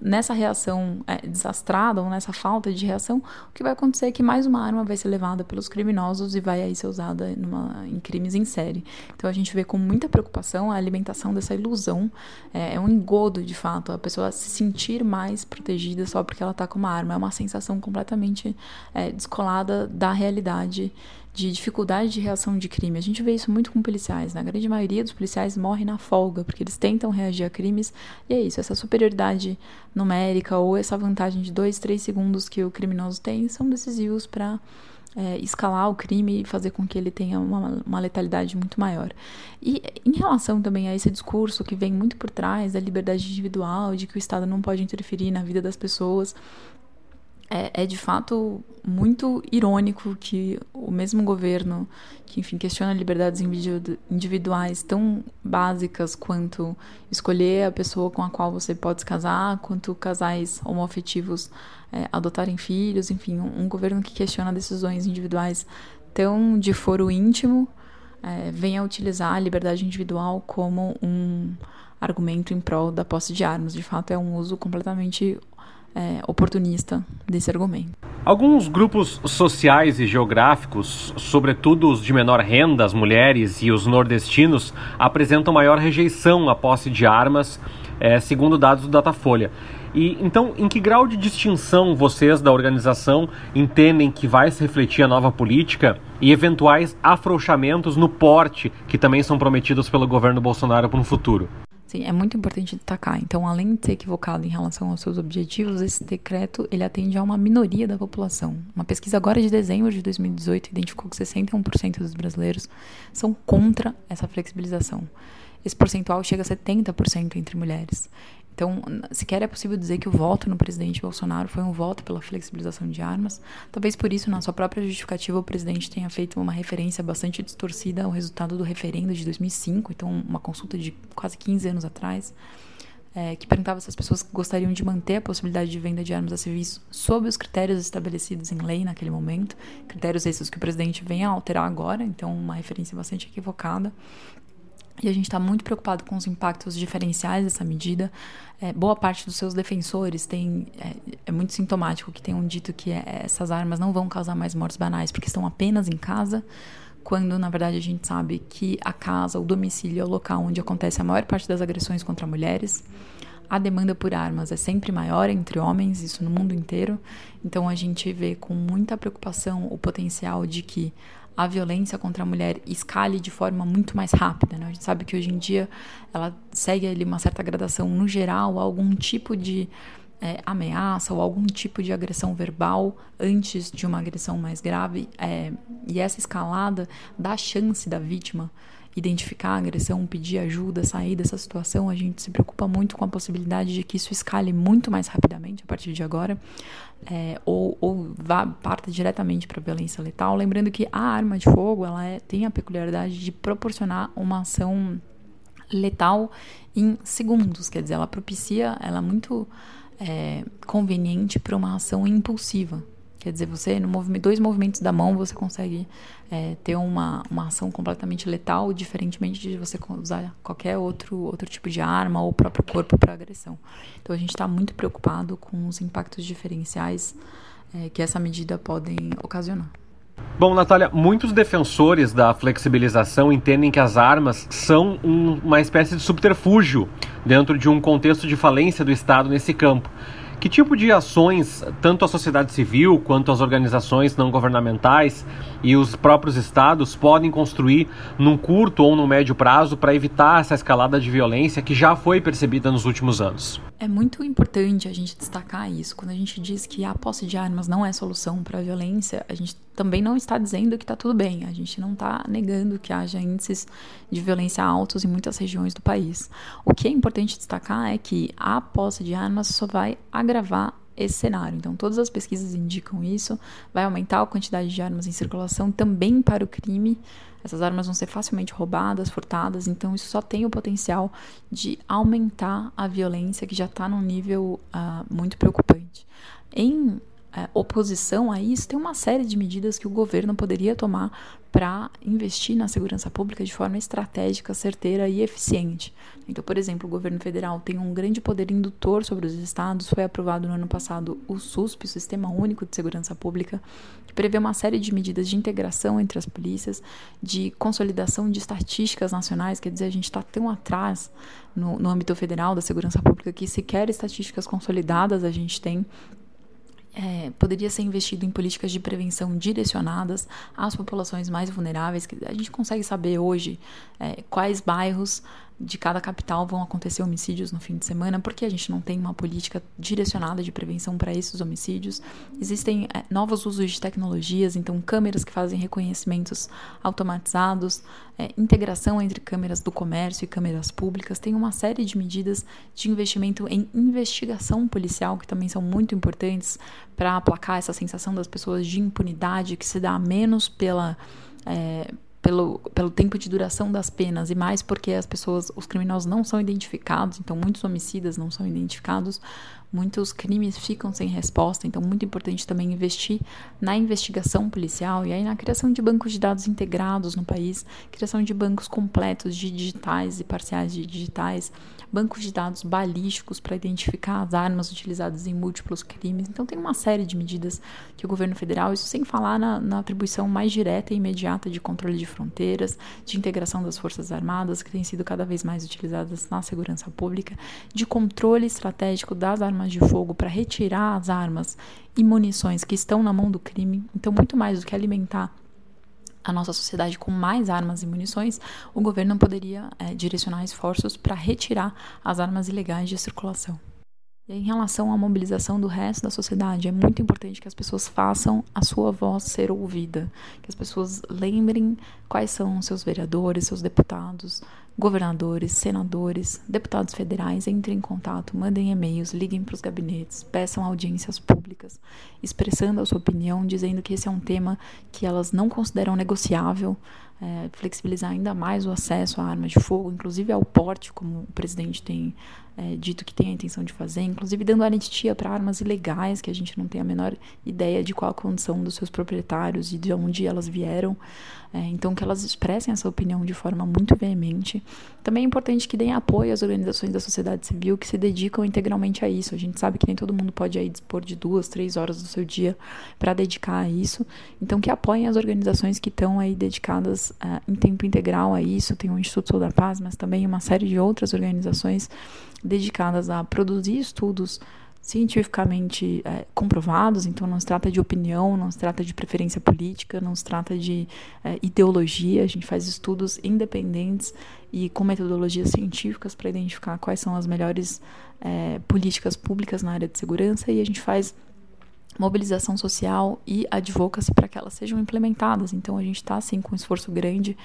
[SPEAKER 7] nessa reação é, desastrada ou nessa falta de reação, o que vai acontecer é que mais uma arma vai ser levada pelos criminosos e vai aí ser usada numa, em crimes em série. Então, a gente vê com muita preocupação a alimentação dessa ilusão. É, é um engodo, de fato, a pessoa se sentir mais protegida só porque ela está com uma arma. É uma sensação completamente é, descolada da realidade de dificuldade de reação de crime. A gente vê isso muito com policiais. Na né? grande maioria dos policiais morrem na folga, porque eles tentam reagir a crimes. E é isso, essa superioridade numérica ou essa vantagem de dois, três segundos que o criminoso tem são decisivos para é, escalar o crime e fazer com que ele tenha uma, uma, letalidade muito maior. E em relação também a esse discurso que vem muito por trás da liberdade individual, de que o Estado não pode interferir na vida das pessoas, é, é, de fato muito irônico que o mesmo governo que enfim questiona liberdades individuais tão básicas quanto escolher a pessoa com a qual você pode se casar, quanto casais homoafetivos é, adotarem filhos, enfim, um, um, governo que questiona decisões individuais tão de foro íntimo é, venha utilizar a liberdade individual como um argumento em prol da posse de armas. De fato, é um uso completamente é, oportunista desse argumento.
[SPEAKER 2] Alguns grupos sociais e geográficos, sobretudo os de menor renda, as mulheres e os nordestinos, apresentam maior rejeição à posse de armas, é, segundo dados do Datafolha. E então, em que grau de distinção vocês da organização entendem que vai se refletir a nova política e eventuais afrouxamentos no porte que também são prometidos pelo governo Bolsonaro para o futuro?
[SPEAKER 7] Sim, é muito importante destacar. Então, além de ser equivocado em relação aos seus objetivos, esse decreto ele atende a uma minoria da população. Uma pesquisa agora de dezembro de 2018 identificou que 61% dos brasileiros são contra essa flexibilização. Esse percentual chega a 70% entre mulheres. Então, sequer é possível dizer que o voto no presidente Bolsonaro foi um voto pela flexibilização de armas. Talvez por isso, na sua própria justificativa, o presidente tenha feito uma referência bastante distorcida ao resultado do referendo de 2005, então, uma consulta de quase 15 anos atrás, é, que perguntava se as pessoas gostariam de manter a possibilidade de venda de armas a serviço sob os critérios estabelecidos em lei naquele momento, critérios esses que o presidente vem a alterar agora, então, uma referência bastante equivocada. E a gente está muito preocupado com os impactos diferenciais dessa medida. É, boa parte dos seus defensores tem é, é muito sintomático que tenham dito que é, essas armas não vão causar mais mortes banais porque estão apenas em casa, quando na verdade a gente sabe que a casa, o domicílio é o local onde acontece a maior parte das agressões contra mulheres. A demanda por armas é sempre maior entre homens, isso no mundo inteiro. Então a gente vê com muita preocupação o potencial de que a violência contra a mulher escale de forma muito mais rápida. Né? A gente sabe que hoje em dia ela segue ali uma certa gradação no geral, algum tipo de é, ameaça ou algum tipo de agressão verbal antes de uma agressão mais grave. É, e essa escalada dá chance da vítima identificar a agressão, pedir ajuda, sair dessa situação, a gente se preocupa muito com a possibilidade de que isso escale muito mais rapidamente a partir de agora, é, ou, ou vá, parta diretamente para a violência letal. Lembrando que a arma de fogo ela é, tem a peculiaridade de proporcionar uma ação letal em segundos, quer dizer, ela propicia, ela é muito é, conveniente para uma ação impulsiva. Quer dizer, você, no movimento, dois movimentos da mão, você consegue é, ter uma, uma ação completamente letal, diferentemente de você usar qualquer outro, outro tipo de arma ou o próprio corpo para agressão. Então, a gente está muito preocupado com os impactos diferenciais é, que essa medida podem ocasionar.
[SPEAKER 2] Bom, Natália, muitos defensores da flexibilização entendem que as armas são um, uma espécie de subterfúgio dentro de um contexto de falência do Estado nesse campo. Que tipo de ações, tanto a sociedade civil quanto as organizações não governamentais e os próprios estados podem construir num curto ou no médio prazo para evitar essa escalada de violência que já foi percebida nos últimos anos?
[SPEAKER 7] É muito importante a gente destacar isso. Quando a gente diz que a posse de armas não é solução para a violência, a gente também não está dizendo que está tudo bem. A gente não está negando que haja índices de violência altos em muitas regiões do país. O que é importante destacar é que a posse de armas só vai agravar esse cenário. Então, todas as pesquisas indicam isso. Vai aumentar a quantidade de armas em circulação também para o crime. Essas armas vão ser facilmente roubadas, furtadas, então isso só tem o potencial de aumentar a violência que já está num nível uh, muito preocupante. Em oposição a isso, tem uma série de medidas que o governo poderia tomar para investir na segurança pública de forma estratégica, certeira e eficiente. Então, por exemplo, o governo federal tem um grande poder indutor sobre os estados. Foi aprovado no ano passado o SUSP, Sistema Único de Segurança Pública, que prevê uma série de medidas de integração entre as polícias, de consolidação de estatísticas nacionais. Quer dizer, a gente está tão atrás no, no âmbito federal da segurança pública que sequer estatísticas consolidadas a gente tem é, poderia ser investido em políticas de prevenção direcionadas às populações mais vulneráveis. A gente consegue saber hoje é, quais bairros de cada capital vão acontecer homicídios no fim de semana, porque a gente não tem uma política direcionada de prevenção para esses homicídios. Existem é, novos usos de tecnologias, então câmeras que fazem reconhecimentos automatizados, é, integração entre câmeras do comércio e câmeras públicas. Tem uma série de medidas de investimento em investigação policial que também são muito importantes para aplacar essa sensação das pessoas de impunidade que se dá menos pela é, pelo, pelo tempo de duração das penas e mais porque as pessoas, os criminosos não são identificados, então muitos homicidas não são identificados, muitos crimes ficam sem resposta, então muito importante também investir na investigação policial e aí na criação de bancos de dados integrados no país, criação de bancos completos de digitais e parciais de digitais, bancos de dados balísticos para identificar as armas utilizadas em múltiplos crimes. Então tem uma série de medidas que o governo federal, isso sem falar na, na atribuição mais direta e imediata de controle de fronteiras, de integração das forças armadas que têm sido cada vez mais utilizadas na segurança pública, de controle estratégico das armas de fogo para retirar as armas e munições que estão na mão do crime. Então, muito mais do que alimentar a nossa sociedade com mais armas e munições, o governo poderia é, direcionar esforços para retirar as armas ilegais de circulação. E em relação à mobilização do resto da sociedade, é muito importante que as pessoas façam a sua voz ser ouvida, que as pessoas lembrem quais são seus vereadores, seus deputados, governadores, senadores, deputados federais, entrem em contato, mandem e-mails, liguem para os gabinetes, peçam audiências públicas, expressando a sua opinião, dizendo que esse é um tema que elas não consideram negociável, é, flexibilizar ainda mais o acesso a armas de fogo, inclusive ao porte, como o presidente tem é, dito que tem a intenção de fazer, inclusive dando anistia para armas ilegais, que a gente não tem a menor ideia de qual a condição dos seus proprietários e de onde elas vieram. É, então, que elas expressem essa opinião de forma muito veemente. Também é importante que deem apoio às organizações da sociedade civil que se dedicam integralmente a isso. A gente sabe que nem todo mundo pode aí dispor de duas, três horas do seu dia para dedicar a isso. Então, que apoiem as organizações que estão aí dedicadas uh, em tempo integral a isso. Tem o Instituto da Paz, mas também uma série de outras organizações dedicadas a produzir estudos cientificamente é, comprovados, então não se trata de opinião, não se trata de preferência política, não se trata de é, ideologia, a gente faz estudos independentes e com metodologias científicas para identificar quais são as melhores é, políticas públicas na área de segurança. E a gente faz mobilização social e advocacy para que elas sejam implementadas. Então a gente está assim com um esforço grande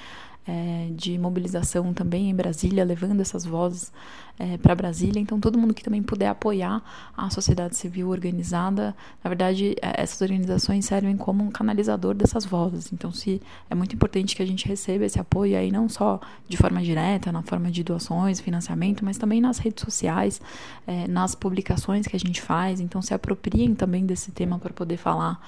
[SPEAKER 7] é, de mobilização também em Brasília, levando essas vozes é, para Brasília. Então, todo mundo que também puder apoiar a sociedade civil organizada, na verdade, é, essas organizações servem como um canalizador dessas vozes. Então, se é muito importante que a gente receba esse apoio aí, não só de forma direta, na forma de doações, financiamento, mas também nas redes sociais, é, nas publicações que a gente faz. Então, se apropriem também desse tema para poder falar.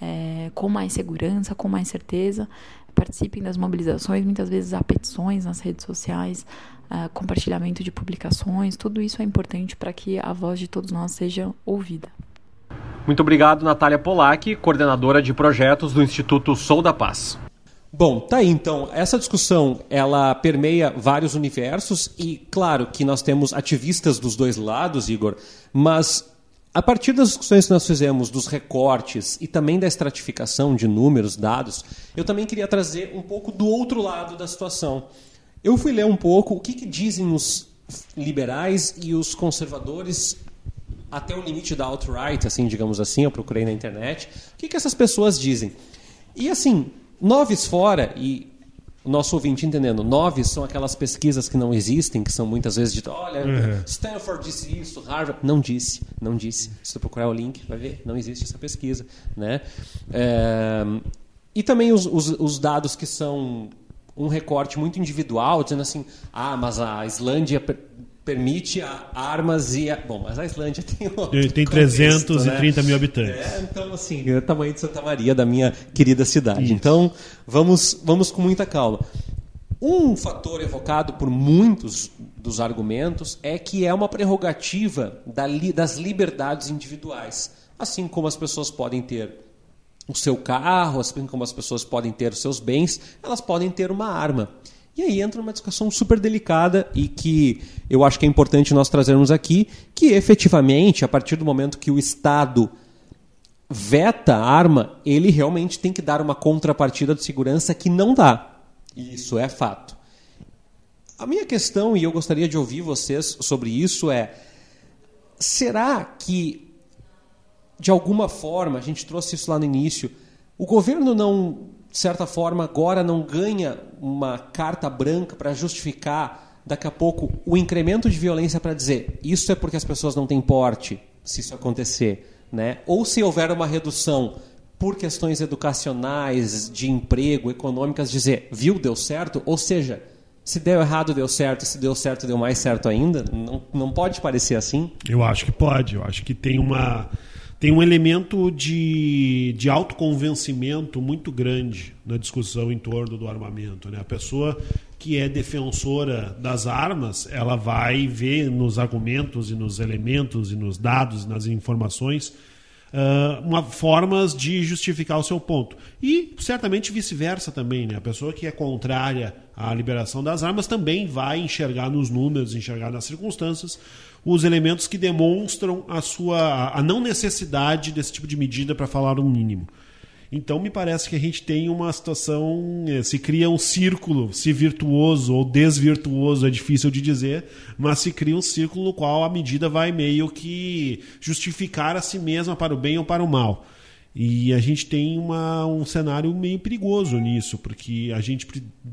[SPEAKER 7] É, com mais segurança, com mais certeza, participem das mobilizações, muitas vezes há petições nas redes sociais, uh, compartilhamento de publicações, tudo isso é importante para que a voz de todos nós seja ouvida.
[SPEAKER 2] Muito obrigado, Natália Polak, coordenadora de projetos do Instituto Sou da Paz. Bom, tá aí então. Essa discussão ela permeia vários universos e claro que nós temos ativistas dos dois lados, Igor, mas a partir das discussões que nós fizemos dos recortes e também da estratificação de números, dados, eu também queria trazer um pouco do outro lado da situação. Eu fui ler um pouco o que, que dizem os liberais e os conservadores até o limite da alt-right, assim, digamos assim, eu procurei na internet. O que, que essas pessoas dizem? E assim, noves fora, e o nosso ouvinte entendendo, noves são aquelas pesquisas que não existem, que são muitas vezes de, olha,
[SPEAKER 4] Uhum.
[SPEAKER 2] Stanford disse isso, Harvard não disse, não disse. Se tu procurar o link, vai ver, não existe essa pesquisa, né? É, e também os, os, os dados que são um recorte muito individual, dizendo assim, ah, mas a Islândia permite armas e... A... Bom, mas a Islândia tem outro
[SPEAKER 4] tem
[SPEAKER 2] contexto,
[SPEAKER 4] 330
[SPEAKER 2] né?
[SPEAKER 4] mil habitantes.
[SPEAKER 2] É, então, assim, é o tamanho de Santa Maria, da minha querida cidade. Então, vamos, vamos com muita calma. Um fator evocado por muitos dos argumentos é que é uma prerrogativa das liberdades individuais. Assim como as pessoas podem ter o seu carro, assim como as pessoas podem ter os seus bens, elas podem ter uma arma. E aí entra uma discussão super delicada e que eu acho que é importante nós trazermos aqui, que efetivamente, a partir do momento que o Estado veta a arma, ele realmente tem que dar uma contrapartida de segurança que não dá. Isso é fato. A minha questão, e eu gostaria de ouvir vocês sobre isso, é: será que, de alguma forma, a gente trouxe isso lá no início, o governo não, de certa forma, agora não ganha uma carta branca para justificar, daqui a pouco, o incremento de violência para dizer isso é porque as pessoas não têm porte, se isso acontecer? Né? Ou se houver uma redução por questões educacionais, de emprego, econômicas, dizer, viu, deu certo? Ou seja, se deu errado, deu certo, se deu certo, deu mais certo ainda? Não, não pode parecer assim?
[SPEAKER 4] Eu acho que pode. Eu acho que tem uma tem um elemento de, de autoconvencimento muito grande na discussão em torno do armamento. Né? A pessoa que é defensora das armas, ela vai ver nos argumentos e nos elementos e nos dados, nas informações, ah, uma, formas de justificar o seu ponto. E certamente vice-versa também. Né? A pessoa que é contrária à liberação das armas também vai enxergar nos números, enxergar nas circunstâncias, os elementos que demonstram a sua a não necessidade desse tipo de medida para falar o mínimo. Então me parece que a gente tem uma situação, eh, se cria um círculo, se virtuoso ou desvirtuoso é difícil de dizer, mas se cria um círculo no qual a medida vai meio que justificar a si mesma para o bem ou para o mal. E a gente tem uma, um cenário meio perigoso nisso, porque a gente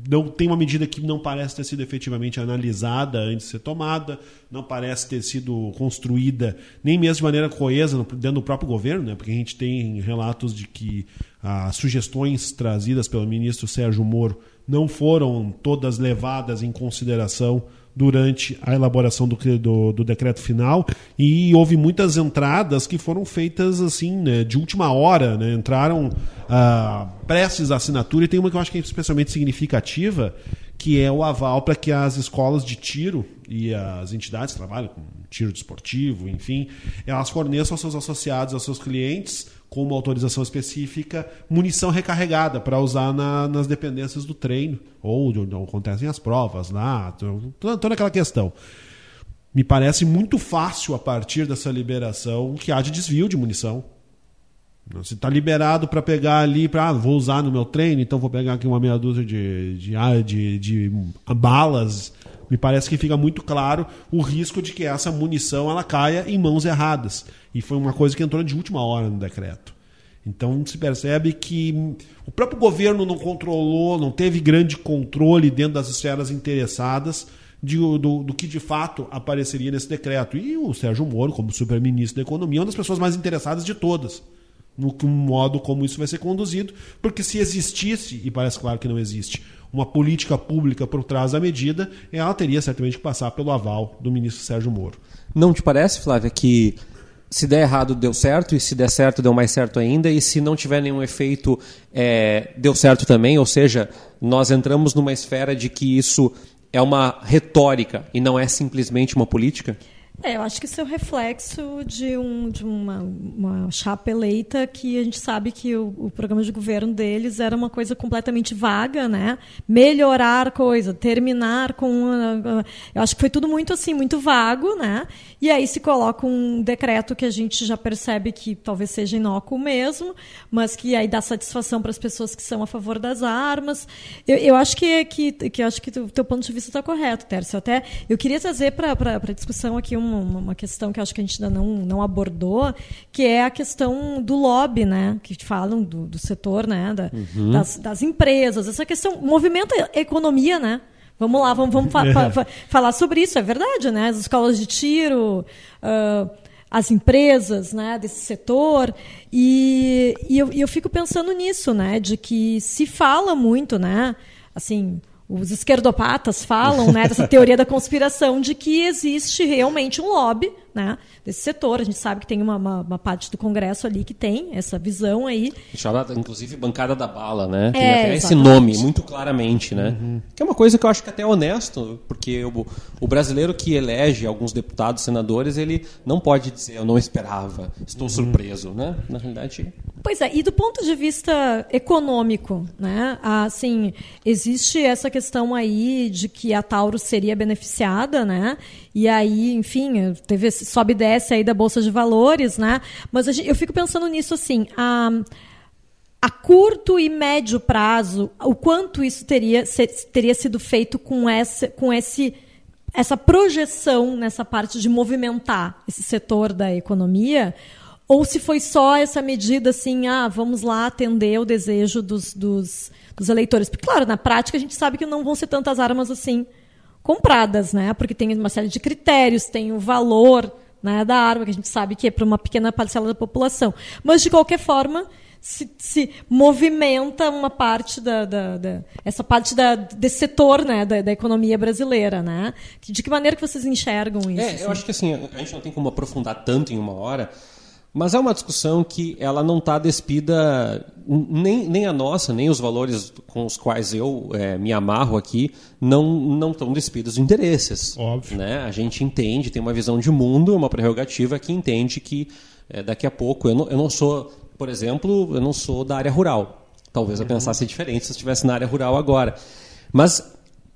[SPEAKER 4] não tem uma medida que não parece ter sido efetivamente analisada antes de ser tomada, não parece ter sido construída nem mesmo de maneira coesa dentro do próprio governo, né? porque a gente tem relatos de que as sugestões trazidas pelo ministro Sérgio Moro não foram todas levadas em consideração durante a elaboração do, do, do decreto final. E houve muitas entradas que foram feitas assim né, de última hora né, entraram ah, prestes à assinatura. E tem uma que eu acho que é especialmente significativa que é o aval para que as escolas de tiro e as entidades que trabalham com tiro desportivo, enfim, elas forneçam aos seus associados, aos seus clientes, com uma autorização específica, munição recarregada para usar na- nas dependências do treino, ou de onde acontecem as provas lá, toda, aquela questão. Me parece muito fácil, a partir dessa liberação, que haja desvio de munição. Se está liberado para pegar ali, para ah, vou usar no meu treino, então vou pegar aqui uma meia dúzia de, de, ah, de, de balas. Me parece que fica muito claro o risco de que essa munição ela caia em mãos erradas. E foi uma coisa que entrou de última hora no decreto. Então se percebe que o próprio governo não controlou, não teve grande controle dentro das esferas interessadas de- do, do que de fato apareceria nesse decreto. E o Sérgio Moro, como super-ministro da Economia, é uma das pessoas mais interessadas de todas no modo como isso vai ser conduzido, porque se existisse, e parece claro que não existe, uma política pública por trás da medida, ela teria certamente que passar pelo aval do ministro Sérgio Moro.
[SPEAKER 2] Não te parece, Flávia, que se der errado deu certo, e se der certo deu mais certo ainda, e se não tiver nenhum efeito é, deu certo também? Ou seja, nós entramos numa esfera de que isso é uma retórica e não é simplesmente uma política?
[SPEAKER 3] É, eu acho que isso é o reflexo de, um, de uma, uma chapa eleita que a gente sabe que o, o, programa de governo deles era uma coisa completamente vaga, né? Melhorar coisa, terminar com. eu acho que foi tudo muito assim, muito vago, né? E aí se coloca um decreto que a gente já percebe que talvez seja inócuo mesmo, mas que aí dá satisfação para as pessoas que são a favor das armas. Eu, eu acho que, que, que, acho que o teu ponto de vista está correto, Tércio. Até eu queria trazer para a discussão aqui um uma, uma questão que acho que a gente ainda não, não abordou, que é a questão do lobby, né? Que falam do, do setor, né? Da, uhum. das, das empresas. Essa questão movimenta a economia, né? Vamos lá, vamos, vamos fa fa falar sobre isso, é verdade, né? As escolas de tiro, uh, as empresas né, desse setor. E, e eu, eu, fico pensando nisso, né? De que se fala muito, né? Assim, os esquerdopatas falam né, dessa teoria da conspiração de que existe realmente um lobby né, desse setor. A gente sabe que tem uma, uma, uma, parte do Congresso ali que tem essa visão aí.
[SPEAKER 2] Chamada, inclusive, bancada da bala, né? Tem é, até exatamente. esse nome, muito claramente, né? Uhum. Que é uma coisa que eu acho que até é honesto, porque o, o brasileiro que elege alguns deputados, senadores, ele não pode dizer eu não esperava, estou uhum. surpreso, né? Na realidade...
[SPEAKER 3] Pois é, e do ponto de vista econômico, né? Assim, existe essa questão aí de que a Tauro seria beneficiada, né? E aí, enfim, teve sobe e desce aí da Bolsa de Valores, né? Mas gente, eu fico pensando nisso assim, a, a curto e médio prazo, o quanto isso teria, teria sido feito com, essa, com esse essa projeção nessa parte de movimentar esse setor da economia, ou se foi só essa medida assim, ah, vamos lá atender o desejo dos, dos, dos eleitores. Porque, claro, na prática a gente sabe que não vão ser tantas armas assim compradas, né? Porque tem uma série de critérios, tem o valor né, da arma, que a gente sabe que é para uma pequena parcela da população. Mas, de qualquer forma, se, se movimenta uma parte da, da, da, essa parte da, desse setor né, da, da, economia brasileira, né? De que maneira que vocês enxergam isso?
[SPEAKER 2] É,
[SPEAKER 3] assim?
[SPEAKER 2] eu acho que assim a gente não tem como aprofundar tanto em uma hora, mas é uma discussão que ela não está despida, nem, nem a nossa, nem os valores com os quais eu é, me amarro aqui, não não estão despidos de interesses.
[SPEAKER 4] Óbvio.
[SPEAKER 2] Né? A gente entende, tem uma visão de mundo, uma prerrogativa que entende que é, daqui a pouco, eu não, eu não sou, por exemplo, eu não sou da área rural. Talvez eu uhum. pensasse diferente se eu estivesse na área rural agora. Mas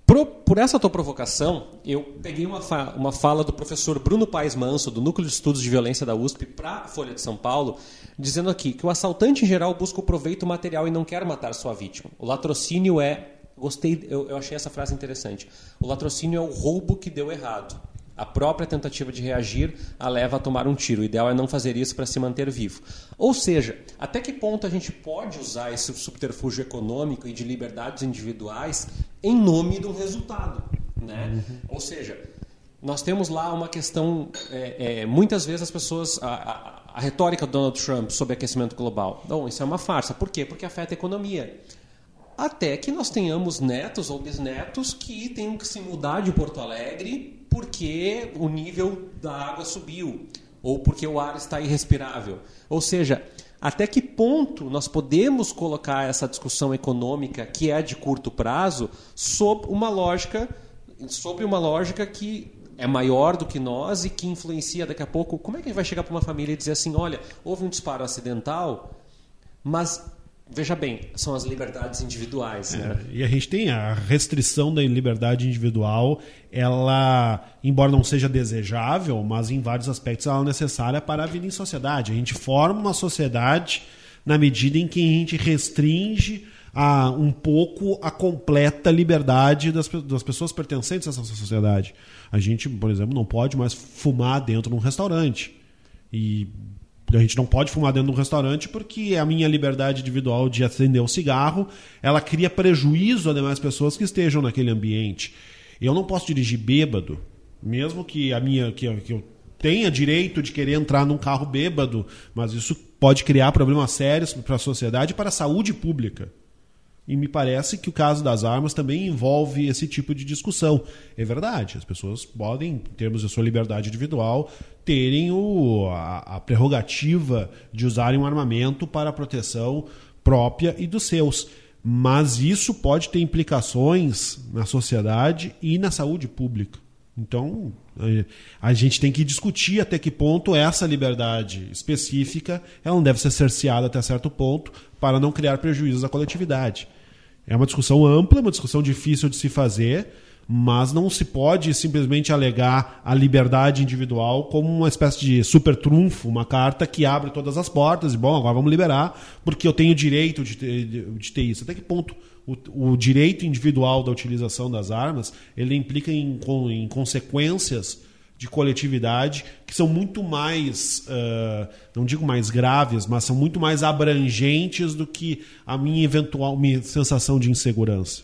[SPEAKER 2] por, por, essa tua provocação, eu peguei uma, fa uma fala do professor Bruno Paes Manso, do Núcleo de Estudos de Violência da USP, para a Folha de São Paulo, dizendo aqui que o assaltante em geral busca o proveito material e não quer matar sua vítima. O latrocínio é. Gostei, eu, eu achei essa frase interessante. O latrocínio é o roubo que deu errado. A própria tentativa de reagir a leva a tomar um tiro. O ideal é não fazer isso para se manter vivo. Ou seja, até que ponto a gente pode usar esse subterfúgio econômico e de liberdades individuais em nome de um resultado? Né? Uhum. Ou seja, nós temos lá uma questão. É, é, muitas vezes as pessoas. A, a, a, retórica do Donald Trump sobre aquecimento global. Não, isso é uma farsa. Por quê? Porque afeta a economia até que nós tenhamos netos ou bisnetos que tenham que se mudar de Porto Alegre porque o nível da água subiu ou porque o ar está irrespirável. Ou seja, até que ponto nós podemos colocar essa discussão econômica que é de curto prazo sob uma lógica sobre uma lógica que é maior do que nós e que influencia daqui a pouco. Como é que a gente vai chegar para uma família e dizer assim, olha, houve um disparo acidental, mas Veja bem, são as liberdades individuais. É, né?
[SPEAKER 4] E a gente tem a restrição da liberdade individual, ela, embora não seja desejável, mas em vários aspectos ela é necessária para a vida em sociedade. A gente forma uma sociedade na medida em que a gente restringe a, um pouco a completa liberdade das, das pessoas pertencentes a essa sociedade. A gente, por exemplo, não pode mais fumar dentro de um restaurante. E a gente não pode fumar dentro de um restaurante porque a minha liberdade individual de acender o cigarro, ela cria prejuízo a demais pessoas que estejam naquele ambiente. Eu não posso dirigir bêbado, mesmo que a minha que, que eu tenha direito de querer entrar num carro bêbado, mas isso pode criar problemas sérios para a sociedade e para a saúde pública. E me parece que o caso das armas também envolve esse tipo de discussão. É verdade, as pessoas podem, em termos de sua liberdade individual, terem o, a, a prerrogativa de usarem um armamento para a proteção própria e dos seus. Mas isso pode ter implicações na sociedade e na saúde pública. Então, eh, a gente tem que discutir até que ponto essa liberdade específica ela não deve ser cerceada até certo ponto para não criar prejuízos à coletividade. É uma discussão ampla, uma discussão difícil de se fazer, mas não se pode simplesmente alegar a liberdade individual como uma espécie de super trunfo, uma carta que abre todas as portas e, bom, agora vamos liberar porque eu tenho direito de ter, de ter isso. Até que ponto o, o, direito individual da utilização das armas ele implica em, em consequências de coletividade que são muito mais, uh, não digo mais graves, mas são muito mais abrangentes do que a minha eventual minha sensação de insegurança.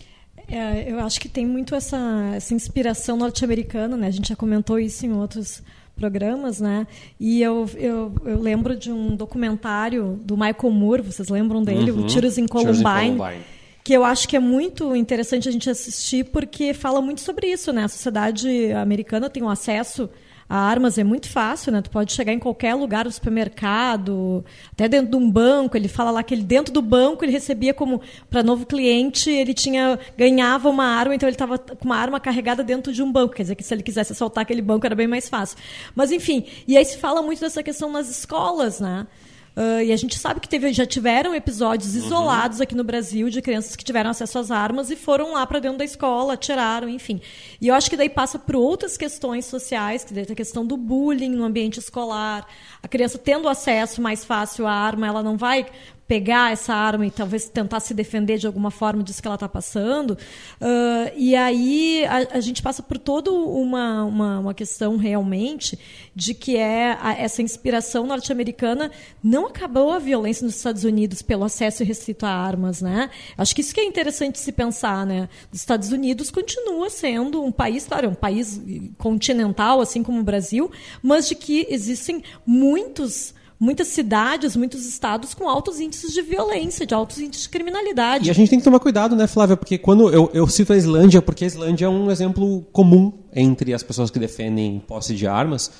[SPEAKER 3] É, eu acho que tem muito essa, essa inspiração norte-americana, né? A gente já comentou isso em outros programas, né? E eu, eu, eu, lembro de um documentário do Michael Moore, vocês lembram dele? Uhum. O Tiros em Columbine. Tiros em Columbine que eu acho que é muito interessante a gente assistir porque fala muito sobre isso, né? A sociedade americana tem um acesso a armas é muito fácil, né? Tu pode chegar em qualquer lugar do supermercado, até dentro de um banco. Ele fala lá que ele dentro do banco ele recebia como para novo cliente, ele tinha ganhava uma arma, então ele estava com uma arma carregada dentro de um banco. Quer dizer que se ele quisesse assaltar aquele banco era bem mais fácil. Mas enfim, e aí se fala muito dessa questão nas escolas, né? Uh, e a gente sabe que teve, já tiveram episódios uhum. isolados aqui no Brasil de crianças que tiveram acesso às armas e foram lá para dentro da escola, atiraram, enfim. E eu acho que daí passa por outras questões sociais, que daí tem a questão do bullying no ambiente escolar. A criança tendo acesso mais fácil à arma, ela não vai pegar essa arma e talvez tentar se defender de alguma forma disso que ela está passando. Uh, e aí a, a, gente passa por toda uma, uma, uma, questão realmente de que é a, essa inspiração norte-americana não acabou a violência nos Estados Unidos pelo acesso restrito a armas, né? Acho que isso que é interessante se pensar, né? Os Estados Unidos continua sendo um país, claro, um país continental, assim como o Brasil, mas de que existem muitos muitas cidades, muitos estados com altos índices de violência, de altos índices de criminalidade.
[SPEAKER 2] E a gente tem que tomar cuidado, né, Flávia? Porque quando eu, eu cito a Islândia, porque a Islândia é um exemplo comum entre as pessoas que defendem posse de armas,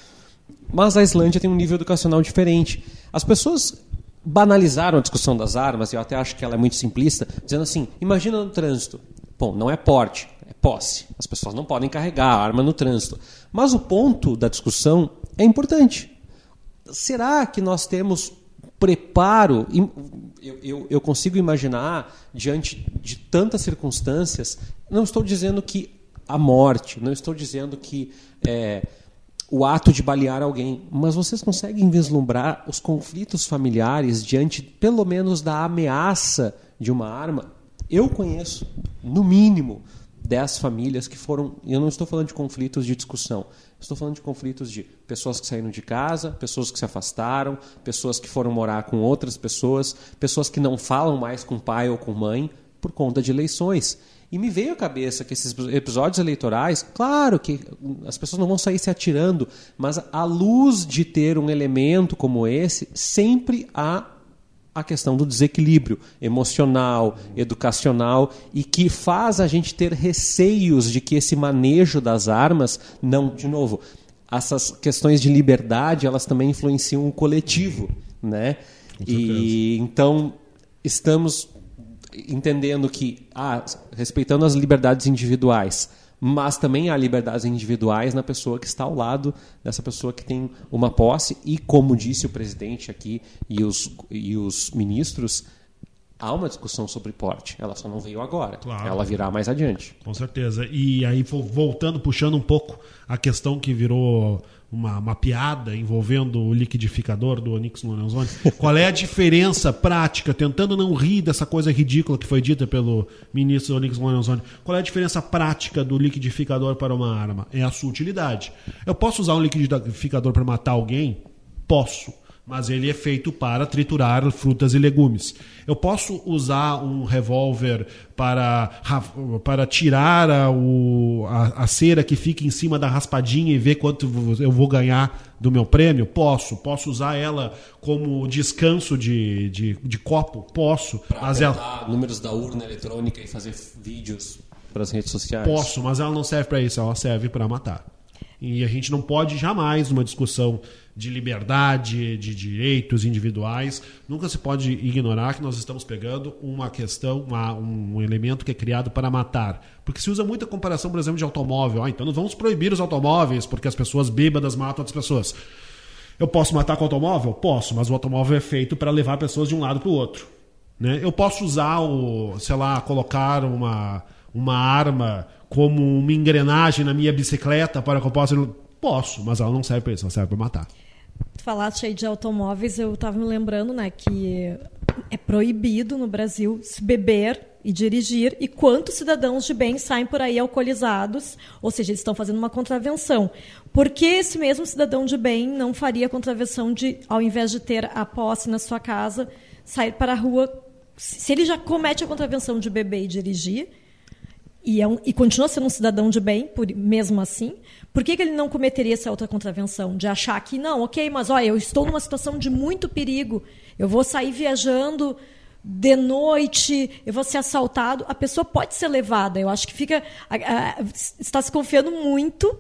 [SPEAKER 2] mas a Islândia tem um nível educacional diferente. As pessoas banalizaram a discussão das armas, e eu até acho que ela é muito simplista, dizendo assim: imagina no trânsito. Bom, não é porte, é posse. As pessoas não podem carregar a arma no trânsito. Mas o ponto da discussão é importante será que nós temos preparo? Eu, eu, eu, consigo imaginar, diante de tantas circunstâncias, não estou dizendo que a morte, não estou dizendo que é, o ato de balear alguém, mas vocês conseguem vislumbrar os conflitos familiares diante, pelo menos, da ameaça de uma arma? Eu conheço, no mínimo, 10 famílias que foram. Eu não estou falando de conflitos de discussão, estou falando de conflitos de pessoas que saíram de casa, pessoas que se afastaram, pessoas que foram morar com outras pessoas, pessoas que não falam mais com pai ou com mãe por conta de eleições. E me veio à cabeça que esses episódios eleitorais, claro que as pessoas não vão sair se atirando, mas à luz de ter um elemento como esse, sempre há a questão do desequilíbrio emocional, educacional e que faz a gente ter receios de que esse manejo das armas não, de novo, essas questões de liberdade, elas também influenciam o coletivo, né? E então estamos entendendo que ah, respeitando as liberdades individuais, mas também há liberdades individuais na pessoa que está ao lado dessa pessoa que tem uma posse e, como disse o presidente aqui e os, e os ministros, há uma discussão sobre porte. Ela só não veio agora. Claro. Ela virá mais adiante.
[SPEAKER 4] Com certeza. E aí, voltando, puxando um pouco a questão que virou uma, uma piada envolvendo o liquidificador do Onyx Lorenzoni. Qual é a diferença prática, tentando não rir dessa coisa ridícula que foi dita pelo ministro Onyx Lorenzoni, qual é a diferença prática do liquidificador para uma arma? É a sua utilidade. Eu posso usar um liquidificador para matar alguém? Posso mas ele é feito para triturar frutas e legumes. Eu posso usar um revólver para, para tirar a, o, a, a, cera que fica em cima da raspadinha e ver quanto eu vou ganhar do meu prêmio? Posso. Posso usar ela como descanso de, de, de copo? Posso.
[SPEAKER 2] Para mas ela... números da urna eletrônica e fazer vídeos para as redes sociais?
[SPEAKER 4] Posso, mas ela não serve para isso, ela serve para matar. E a gente não pode jamais, numa discussão de liberdade, de direitos individuais, nunca se pode ignorar que nós estamos pegando uma questão, uma, um elemento que é criado para matar. Porque se usa muita comparação, por exemplo, de automóvel. Ah, então nós vamos proibir os automóveis porque as pessoas bêbadas matam outras pessoas. Eu posso matar com o automóvel? Posso, mas o automóvel é feito para levar pessoas de um lado para o outro. Né? Eu posso usar o, sei lá, colocar uma, uma arma como uma engrenagem na minha bicicleta para que eu possa. Posso, mas ela não serve para isso, ela serve para matar.
[SPEAKER 3] Falaste aí de automóveis, eu estava me lembrando, né, que é proibido no Brasil se beber e dirigir, e quantos cidadãos de bem saem por aí alcoolizados, ou seja, eles estão fazendo uma contravenção. Por que esse mesmo cidadão de bem não faria contravenção de, ao invés de ter a posse na sua casa, sair para a rua? Se ele já comete a contravenção de beber e dirigir, e, é um, e continua sendo um cidadão de bem, por, mesmo assim, por que, que, ele não cometeria essa outra contravenção? De achar que, não, ok, mas olha, eu estou numa situação de muito perigo, eu vou sair viajando de noite, eu vou ser assaltado. A pessoa pode ser levada. Eu acho que fica. A, a, está se confiando muito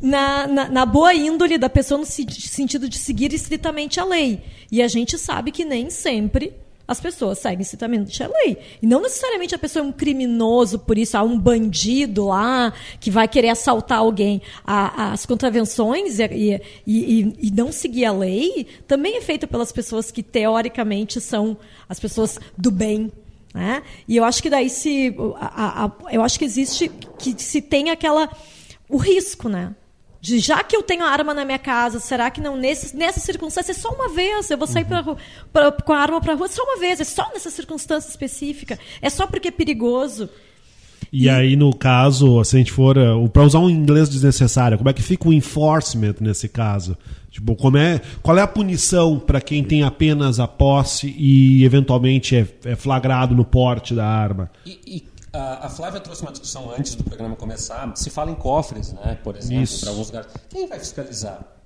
[SPEAKER 3] na, na, na, boa índole da pessoa no sentido de seguir estritamente a lei. E a gente sabe que nem sempre as pessoas seguem estritamente a lei. E não necessariamente a pessoa é um criminoso, por isso há um bandido lá que vai querer assaltar alguém. as contravenções e, e, e, não seguir a lei também é feita pelas pessoas que teoricamente são as pessoas do bem. Né? E eu acho que daí se. A, a, eu acho que existe que se tem aquela. o risco, né? De já que eu tenho a arma na minha casa, será que não nesse, nessa circunstância é só uma vez? Eu vou sair uhum. pra, pra, com a arma para rua só uma vez, é só nessa circunstância específica, é só porque é perigoso.
[SPEAKER 4] E, e aí, no caso, se a gente for. Uh, para usar um inglês desnecessário, como é que fica o enforcement nesse caso? Tipo, como é, qual é a punição para quem tem apenas a posse e eventualmente é, é flagrado no porte da arma?
[SPEAKER 2] E, e a, Flávia trouxe uma discussão antes do programa começar. Se fala em cofres, né? Por exemplo, para alguns lugares. Quem vai fiscalizar?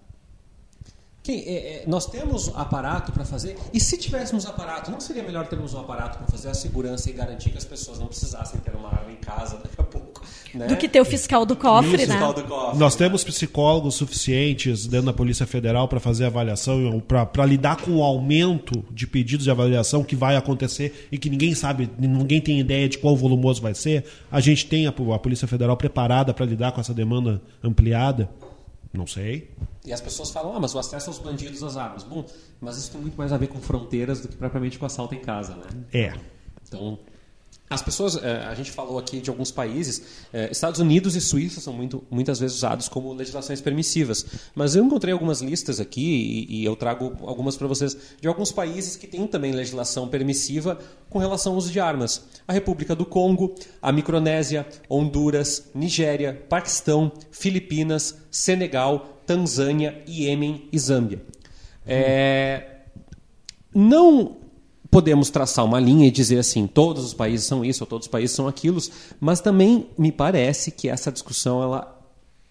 [SPEAKER 2] Quem, é, é, nós temos aparato para fazer, e se tivéssemos aparato, não seria melhor termos um aparato para fazer a segurança e garantir que as pessoas não precisassem ter uma arma em casa daqui a pouco? Né?
[SPEAKER 3] Do que ter o fiscal do cofre, Isso, né? Fiscal do
[SPEAKER 4] cofre, nós né? temos psicólogos suficientes dentro da Polícia Federal para fazer avaliação, para lidar com o aumento de pedidos de avaliação que vai acontecer e que ninguém sabe, ninguém tem ideia de qual volumoso vai ser. A gente tem a, a Polícia Federal preparada para lidar com essa demanda ampliada. Não sei.
[SPEAKER 2] E as pessoas falam, ah, mas o acesso aos bandidos às armas. Bom, mas isso tem muito mais a ver com fronteiras do que propriamente com assalto em casa, né?
[SPEAKER 4] É.
[SPEAKER 2] Então, as pessoas, eh, a gente falou aqui de alguns países, eh, Estados Unidos e Suíça são muito, muitas vezes usados como legislações permissivas. Mas eu encontrei algumas listas aqui e, eu trago algumas para vocês de alguns países que têm também legislação permissiva com relação ao uso de armas. A República do Congo, a Micronésia, Honduras, Nigéria, Paquistão, Filipinas, Senegal, Tanzânia, Iêmen e Zâmbia. É, não podemos traçar uma linha e dizer assim, todos os países são isso, ou todos os países são aquilo, mas também me parece que essa discussão ela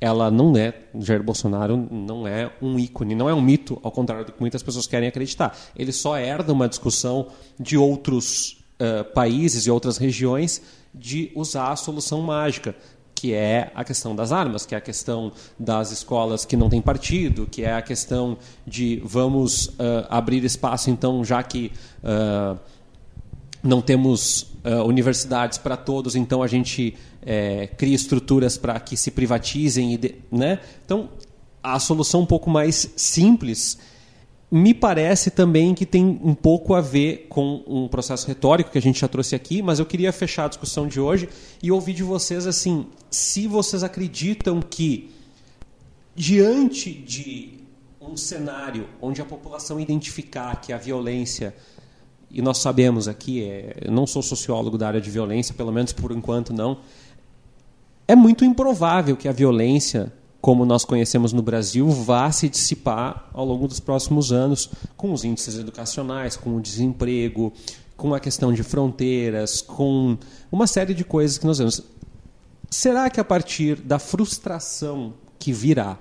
[SPEAKER 2] ela não é, Jair Bolsonaro não é um ícone, não é um mito, ao contrário do que muitas pessoas querem acreditar. Ele só herda uma discussão de outros uh, países e outras regiões de usar a solução mágica que é a questão das armas, que é a questão das escolas que não têm partido, que é a questão de vamos uh, abrir espaço, então, já que uh, não temos uh, universidades para todos, então a gente é, cria estruturas para que se privatizem. De, né? Então, a solução um pouco mais simples me parece também que tem um pouco a ver com um processo retórico que a gente já trouxe aqui, mas eu queria fechar a discussão de hoje e ouvir de vocês assim, se vocês acreditam que diante de um cenário onde a população identificar que a violência e nós sabemos aqui, é, eu não sou sociólogo da área de violência, pelo menos por enquanto não, é muito improvável que a violência como nós conhecemos no Brasil, vá se dissipar ao longo dos próximos anos, com os índices educacionais, com o desemprego, com a questão de fronteiras, com uma série de coisas que nós vemos. Será que a partir da frustração que virá,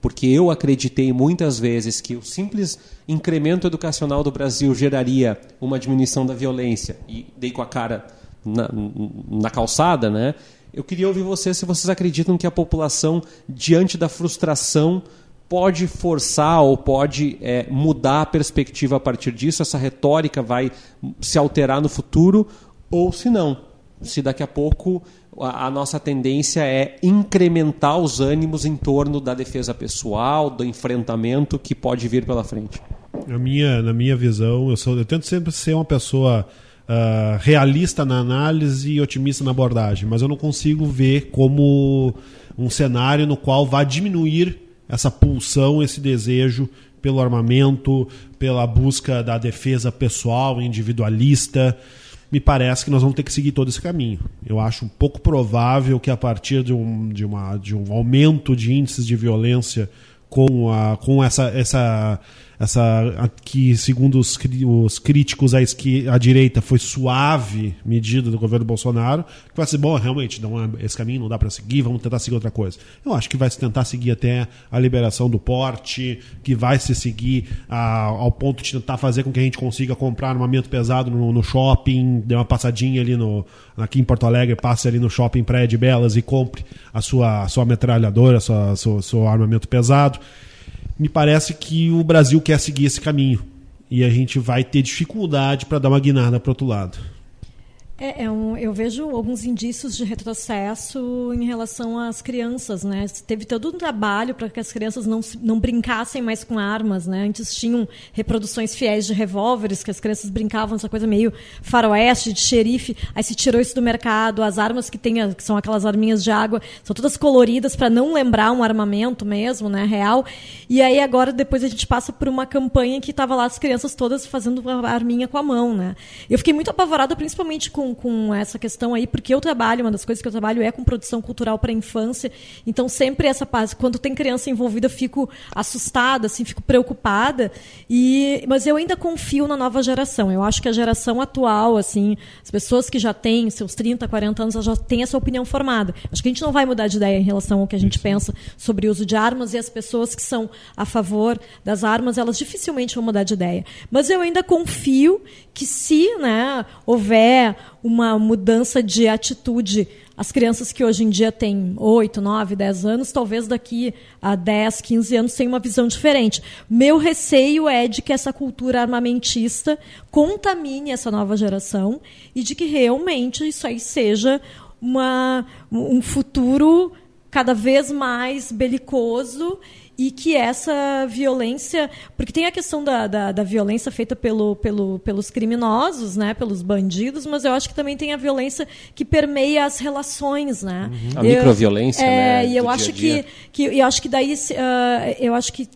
[SPEAKER 2] porque eu acreditei muitas vezes que o simples incremento educacional do Brasil geraria uma diminuição da violência, e dei com a cara na, na calçada, né? Eu queria ouvir vocês se vocês acreditam que a população, diante da frustração, pode forçar ou pode é, mudar a perspectiva a partir disso, essa retórica vai se alterar no futuro, ou se não. Se daqui a pouco a, a nossa tendência é incrementar os ânimos em torno da defesa pessoal, do enfrentamento que pode vir pela frente.
[SPEAKER 4] Na minha, na minha visão, eu, sou, eu tento sempre ser uma pessoa uh, realista na análise e otimista na abordagem, mas eu não consigo ver como um cenário no qual vai diminuir essa pulsão, esse desejo pelo armamento, pela busca da defesa pessoal, individualista. Me parece que nós vamos ter que seguir todo esse caminho. Eu acho um pouco provável que a partir de um, de uma, de um aumento de índices de violência com, a, com essa, essa essa que segundo os, os críticos à, à direita foi suave medida do governo Bolsonaro, que vai ser bom, realmente, não é, esse caminho não dá para seguir, vamos tentar seguir outra coisa. Eu acho que vai se tentar seguir até a liberação do porte, que vai se seguir a, ao ponto de tentar fazer com que a gente consiga comprar armamento pesado no, no shopping, dê uma passadinha ali no aqui em Porto Alegre, passe ali no shopping Praia de Belas e compre a sua, a sua metralhadora, a sua, seu armamento pesado me parece que o Brasil quer seguir esse caminho. E a gente vai ter dificuldade para dar uma guinada para outro lado.
[SPEAKER 3] É, é um, eu vejo alguns indícios de retrocesso em relação às crianças, né? Teve todo um trabalho para que as crianças não, não brincassem mais com armas, né? Antes tinham reproduções fiéis de revólveres, que as crianças brincavam essa coisa meio faroeste, de xerife, aí se tirou isso do mercado, as armas que tem, que são aquelas arminhas de água, são todas coloridas para não lembrar um armamento mesmo, né, real. E aí agora depois a gente passa por uma campanha que estava lá as crianças todas fazendo a arminha com a mão, né? Eu fiquei muito apavorada principalmente com com, essa questão aí, porque eu trabalho, uma das coisas que eu trabalho é com produção cultural para a infância. Então, sempre essa parte, quando tem criança envolvida, eu fico assustada, assim, fico preocupada. E, mas eu ainda confio na nova geração. Eu acho que a geração atual, assim, as pessoas que já têm seus 30, 40 anos, já têm essa opinião formada. Acho que a gente não vai mudar de ideia em relação ao que a gente Isso. pensa sobre o uso de armas e as pessoas que são a favor das armas, elas dificilmente vão mudar de ideia. Mas eu ainda confio que se né, houver uma mudança de atitude. As crianças que hoje em dia têm 8, 9, 10 anos, talvez daqui a 10, 15 anos tenham uma visão diferente. Meu receio é de que essa cultura armamentista contamine essa nova geração e de que realmente isso aí seja uma, um futuro cada vez mais belicoso e que essa violência, porque tem a questão da, da, da, violência feita pelo, pelo, pelos criminosos, né, pelos bandidos, mas eu acho que também tem a violência que permeia as relações, né?
[SPEAKER 2] Uhum. A microviolência,
[SPEAKER 3] é,
[SPEAKER 2] né?
[SPEAKER 3] E eu acho que, que eu acho que daí uh, eu acho que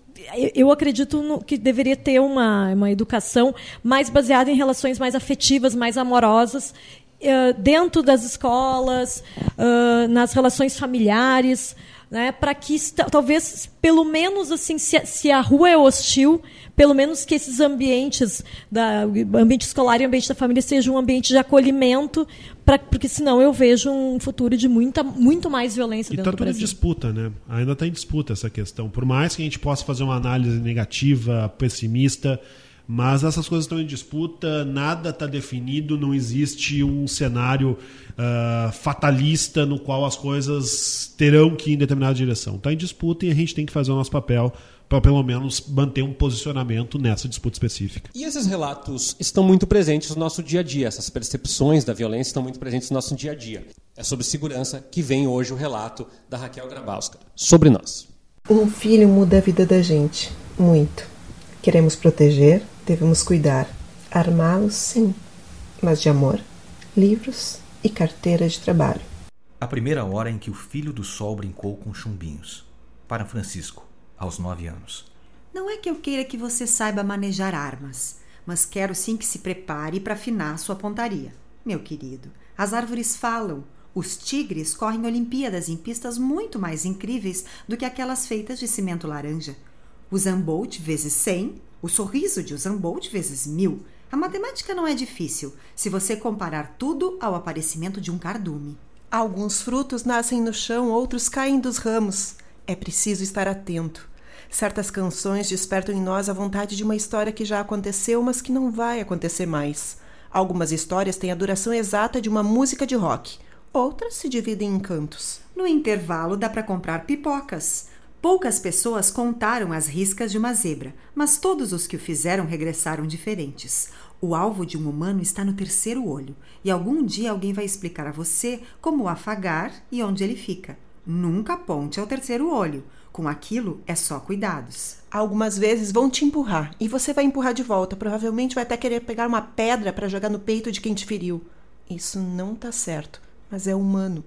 [SPEAKER 3] eu acredito no, que deveria ter uma, uma educação mais baseada em relações mais afetivas, mais amorosas, uh, dentro das escolas, uh, nas relações familiares né, para que talvez pelo menos assim se, se, a rua é hostil pelo menos que esses ambientes da ambiente escolar e ambiente da família sejam um ambiente de acolhimento pra, porque senão eu vejo um futuro de muita muito mais violência
[SPEAKER 4] e
[SPEAKER 3] dentro
[SPEAKER 4] tá
[SPEAKER 3] do Brasil.
[SPEAKER 4] em disputa né ainda está em disputa essa questão por mais que a gente possa fazer uma análise negativa pessimista mas essas coisas estão em disputa, nada está definido, não existe um cenário uh, fatalista no qual as coisas terão que ir em determinada direção. Está em disputa e a gente tem que fazer o nosso papel para pelo menos manter um posicionamento nessa disputa específica.
[SPEAKER 2] E esses relatos estão muito presentes no nosso dia a dia, essas percepções da violência estão muito presentes no nosso dia a dia. É sobre segurança que vem hoje o relato da Raquel Grabowska sobre nós.
[SPEAKER 8] Um filho muda a vida da gente, muito. Queremos proteger, Devemos cuidar, armá-los, sim, mas de amor, livros e carteira de trabalho.
[SPEAKER 9] A primeira hora em que o filho do sol brincou com chumbinhos. Para Francisco, aos nove anos.
[SPEAKER 10] Não é que eu queira que você saiba manejar armas, mas quero sim que se prepare para afinar sua pontaria. Meu querido, as árvores falam. Os tigres correm Olimpíadas em pistas muito mais incríveis do que aquelas feitas de cimento laranja. O Zambolt vezes 100 o sorriso de Usain Bolt vezes mil. A matemática não é difícil, se você comparar tudo ao aparecimento de um cardume.
[SPEAKER 11] Alguns frutos nascem no chão, outros caem dos ramos. É preciso estar atento. Certas canções despertam em nós a vontade de uma história que já aconteceu, mas que não vai acontecer mais. Algumas histórias têm a duração exata de uma música de rock. Outras se dividem em cantos.
[SPEAKER 10] No intervalo dá para comprar pipocas. Poucas pessoas contaram as riscas de uma zebra, mas todos os que o fizeram regressaram diferentes. O alvo de um humano está no terceiro olho, e algum dia alguém vai explicar a você como o afagar e onde ele fica. Nunca aponte ao terceiro olho. Com aquilo é só cuidados.
[SPEAKER 11] Algumas vezes vão te empurrar e você vai empurrar de volta. Provavelmente vai até querer pegar uma pedra para jogar no peito de quem te feriu. Isso não tá certo, mas é humano.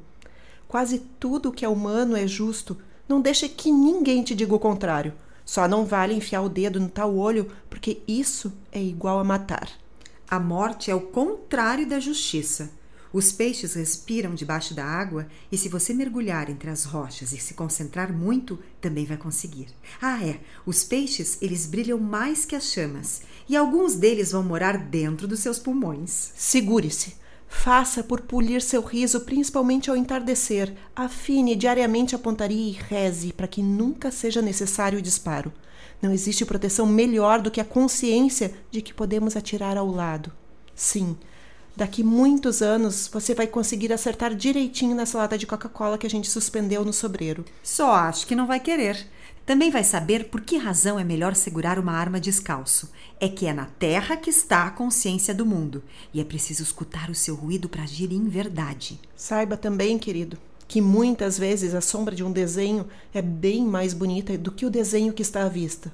[SPEAKER 11] Quase tudo que é humano é justo. Não deixe que ninguém te diga o contrário. Só não vale enfiar o dedo no tal olho, porque isso é igual a matar.
[SPEAKER 10] A morte é o contrário da justiça. Os peixes respiram debaixo da água e, se você mergulhar entre as rochas e se concentrar muito, também vai conseguir. Ah, é! Os peixes, eles brilham mais que as chamas e alguns deles vão morar dentro dos seus pulmões.
[SPEAKER 11] Segure-se. Faça por polir seu riso, principalmente ao entardecer. Afine diariamente a pontaria e reze para que nunca seja necessário o disparo. Não existe proteção melhor do que a consciência de que podemos atirar ao lado. Sim, daqui muitos anos você vai conseguir acertar direitinho nessa lata de Coca-Cola que a gente suspendeu no sobreiro.
[SPEAKER 10] Só acho que não vai querer. Também vai saber por que razão é melhor segurar uma arma descalço. É que é na terra que está a consciência do mundo. E é preciso escutar o seu ruído para agir em verdade.
[SPEAKER 11] Saiba também, querido, que muitas vezes a sombra de um desenho é bem mais bonita do que o desenho que está à vista.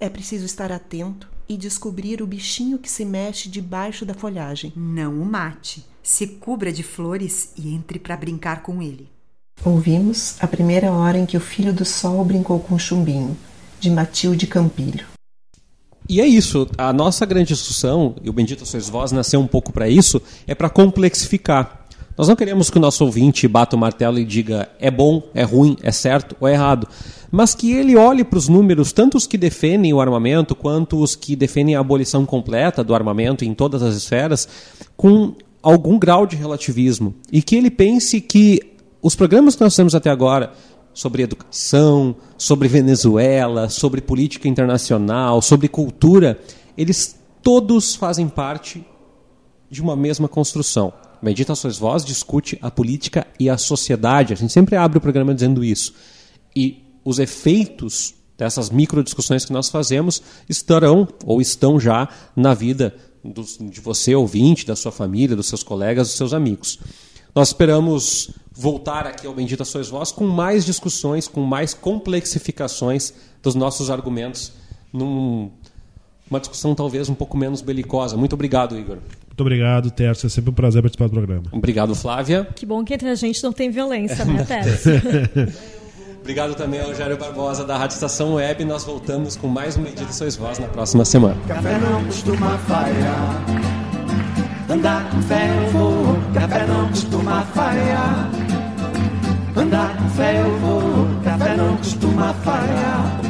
[SPEAKER 11] É preciso estar atento e descobrir o bichinho que se mexe debaixo da folhagem.
[SPEAKER 10] Não o mate. Se cubra de flores e entre para brincar com ele.
[SPEAKER 8] Ouvimos a primeira hora em que o filho do sol brincou com chumbinho, de Matilde Campilho.
[SPEAKER 2] E é isso. A nossa grande discussão, e o Bendito Sois Vós nasceu um pouco para isso, é para complexificar. Nós não queremos que o nosso ouvinte bata o martelo e diga é bom, é ruim, é certo ou é errado, mas que ele olhe para os números, tanto os que defendem o armamento quanto os que defendem a abolição completa do armamento em todas as esferas, com algum grau de relativismo. E que ele pense que os programas que nós temos até agora sobre educação, sobre Venezuela, sobre política internacional, sobre cultura, eles todos fazem parte de uma mesma construção. Bendita Sois Vós discute a política e a sociedade. A gente sempre abre o programa dizendo isso. E os efeitos dessas micro discussões que nós fazemos estarão ou estão já na vida de você, ouvinte, da sua família, dos seus colegas, dos seus amigos. Nós esperamos voltar aqui ao Bendita Sois Vós com mais discussões, com mais complexificações dos nossos argumentos, numa discussão talvez um pouco menos belicosa. Muito obrigado, Igor.
[SPEAKER 4] Muito obrigado, Tércio. É sempre um prazer participar do programa.
[SPEAKER 2] Obrigado, Flávia.
[SPEAKER 3] Que bom que entre a gente não tem violência, né, Tércio?
[SPEAKER 2] Obrigado também ao Jairo Barbosa da Rádio Estação Web. Nós voltamos com mais um Medida Sois Voz na próxima semana.
[SPEAKER 1] Café não costuma falhar. Andar com fé eu vou, café não costuma falhar. Andar com fé eu vou, café não costuma falhar.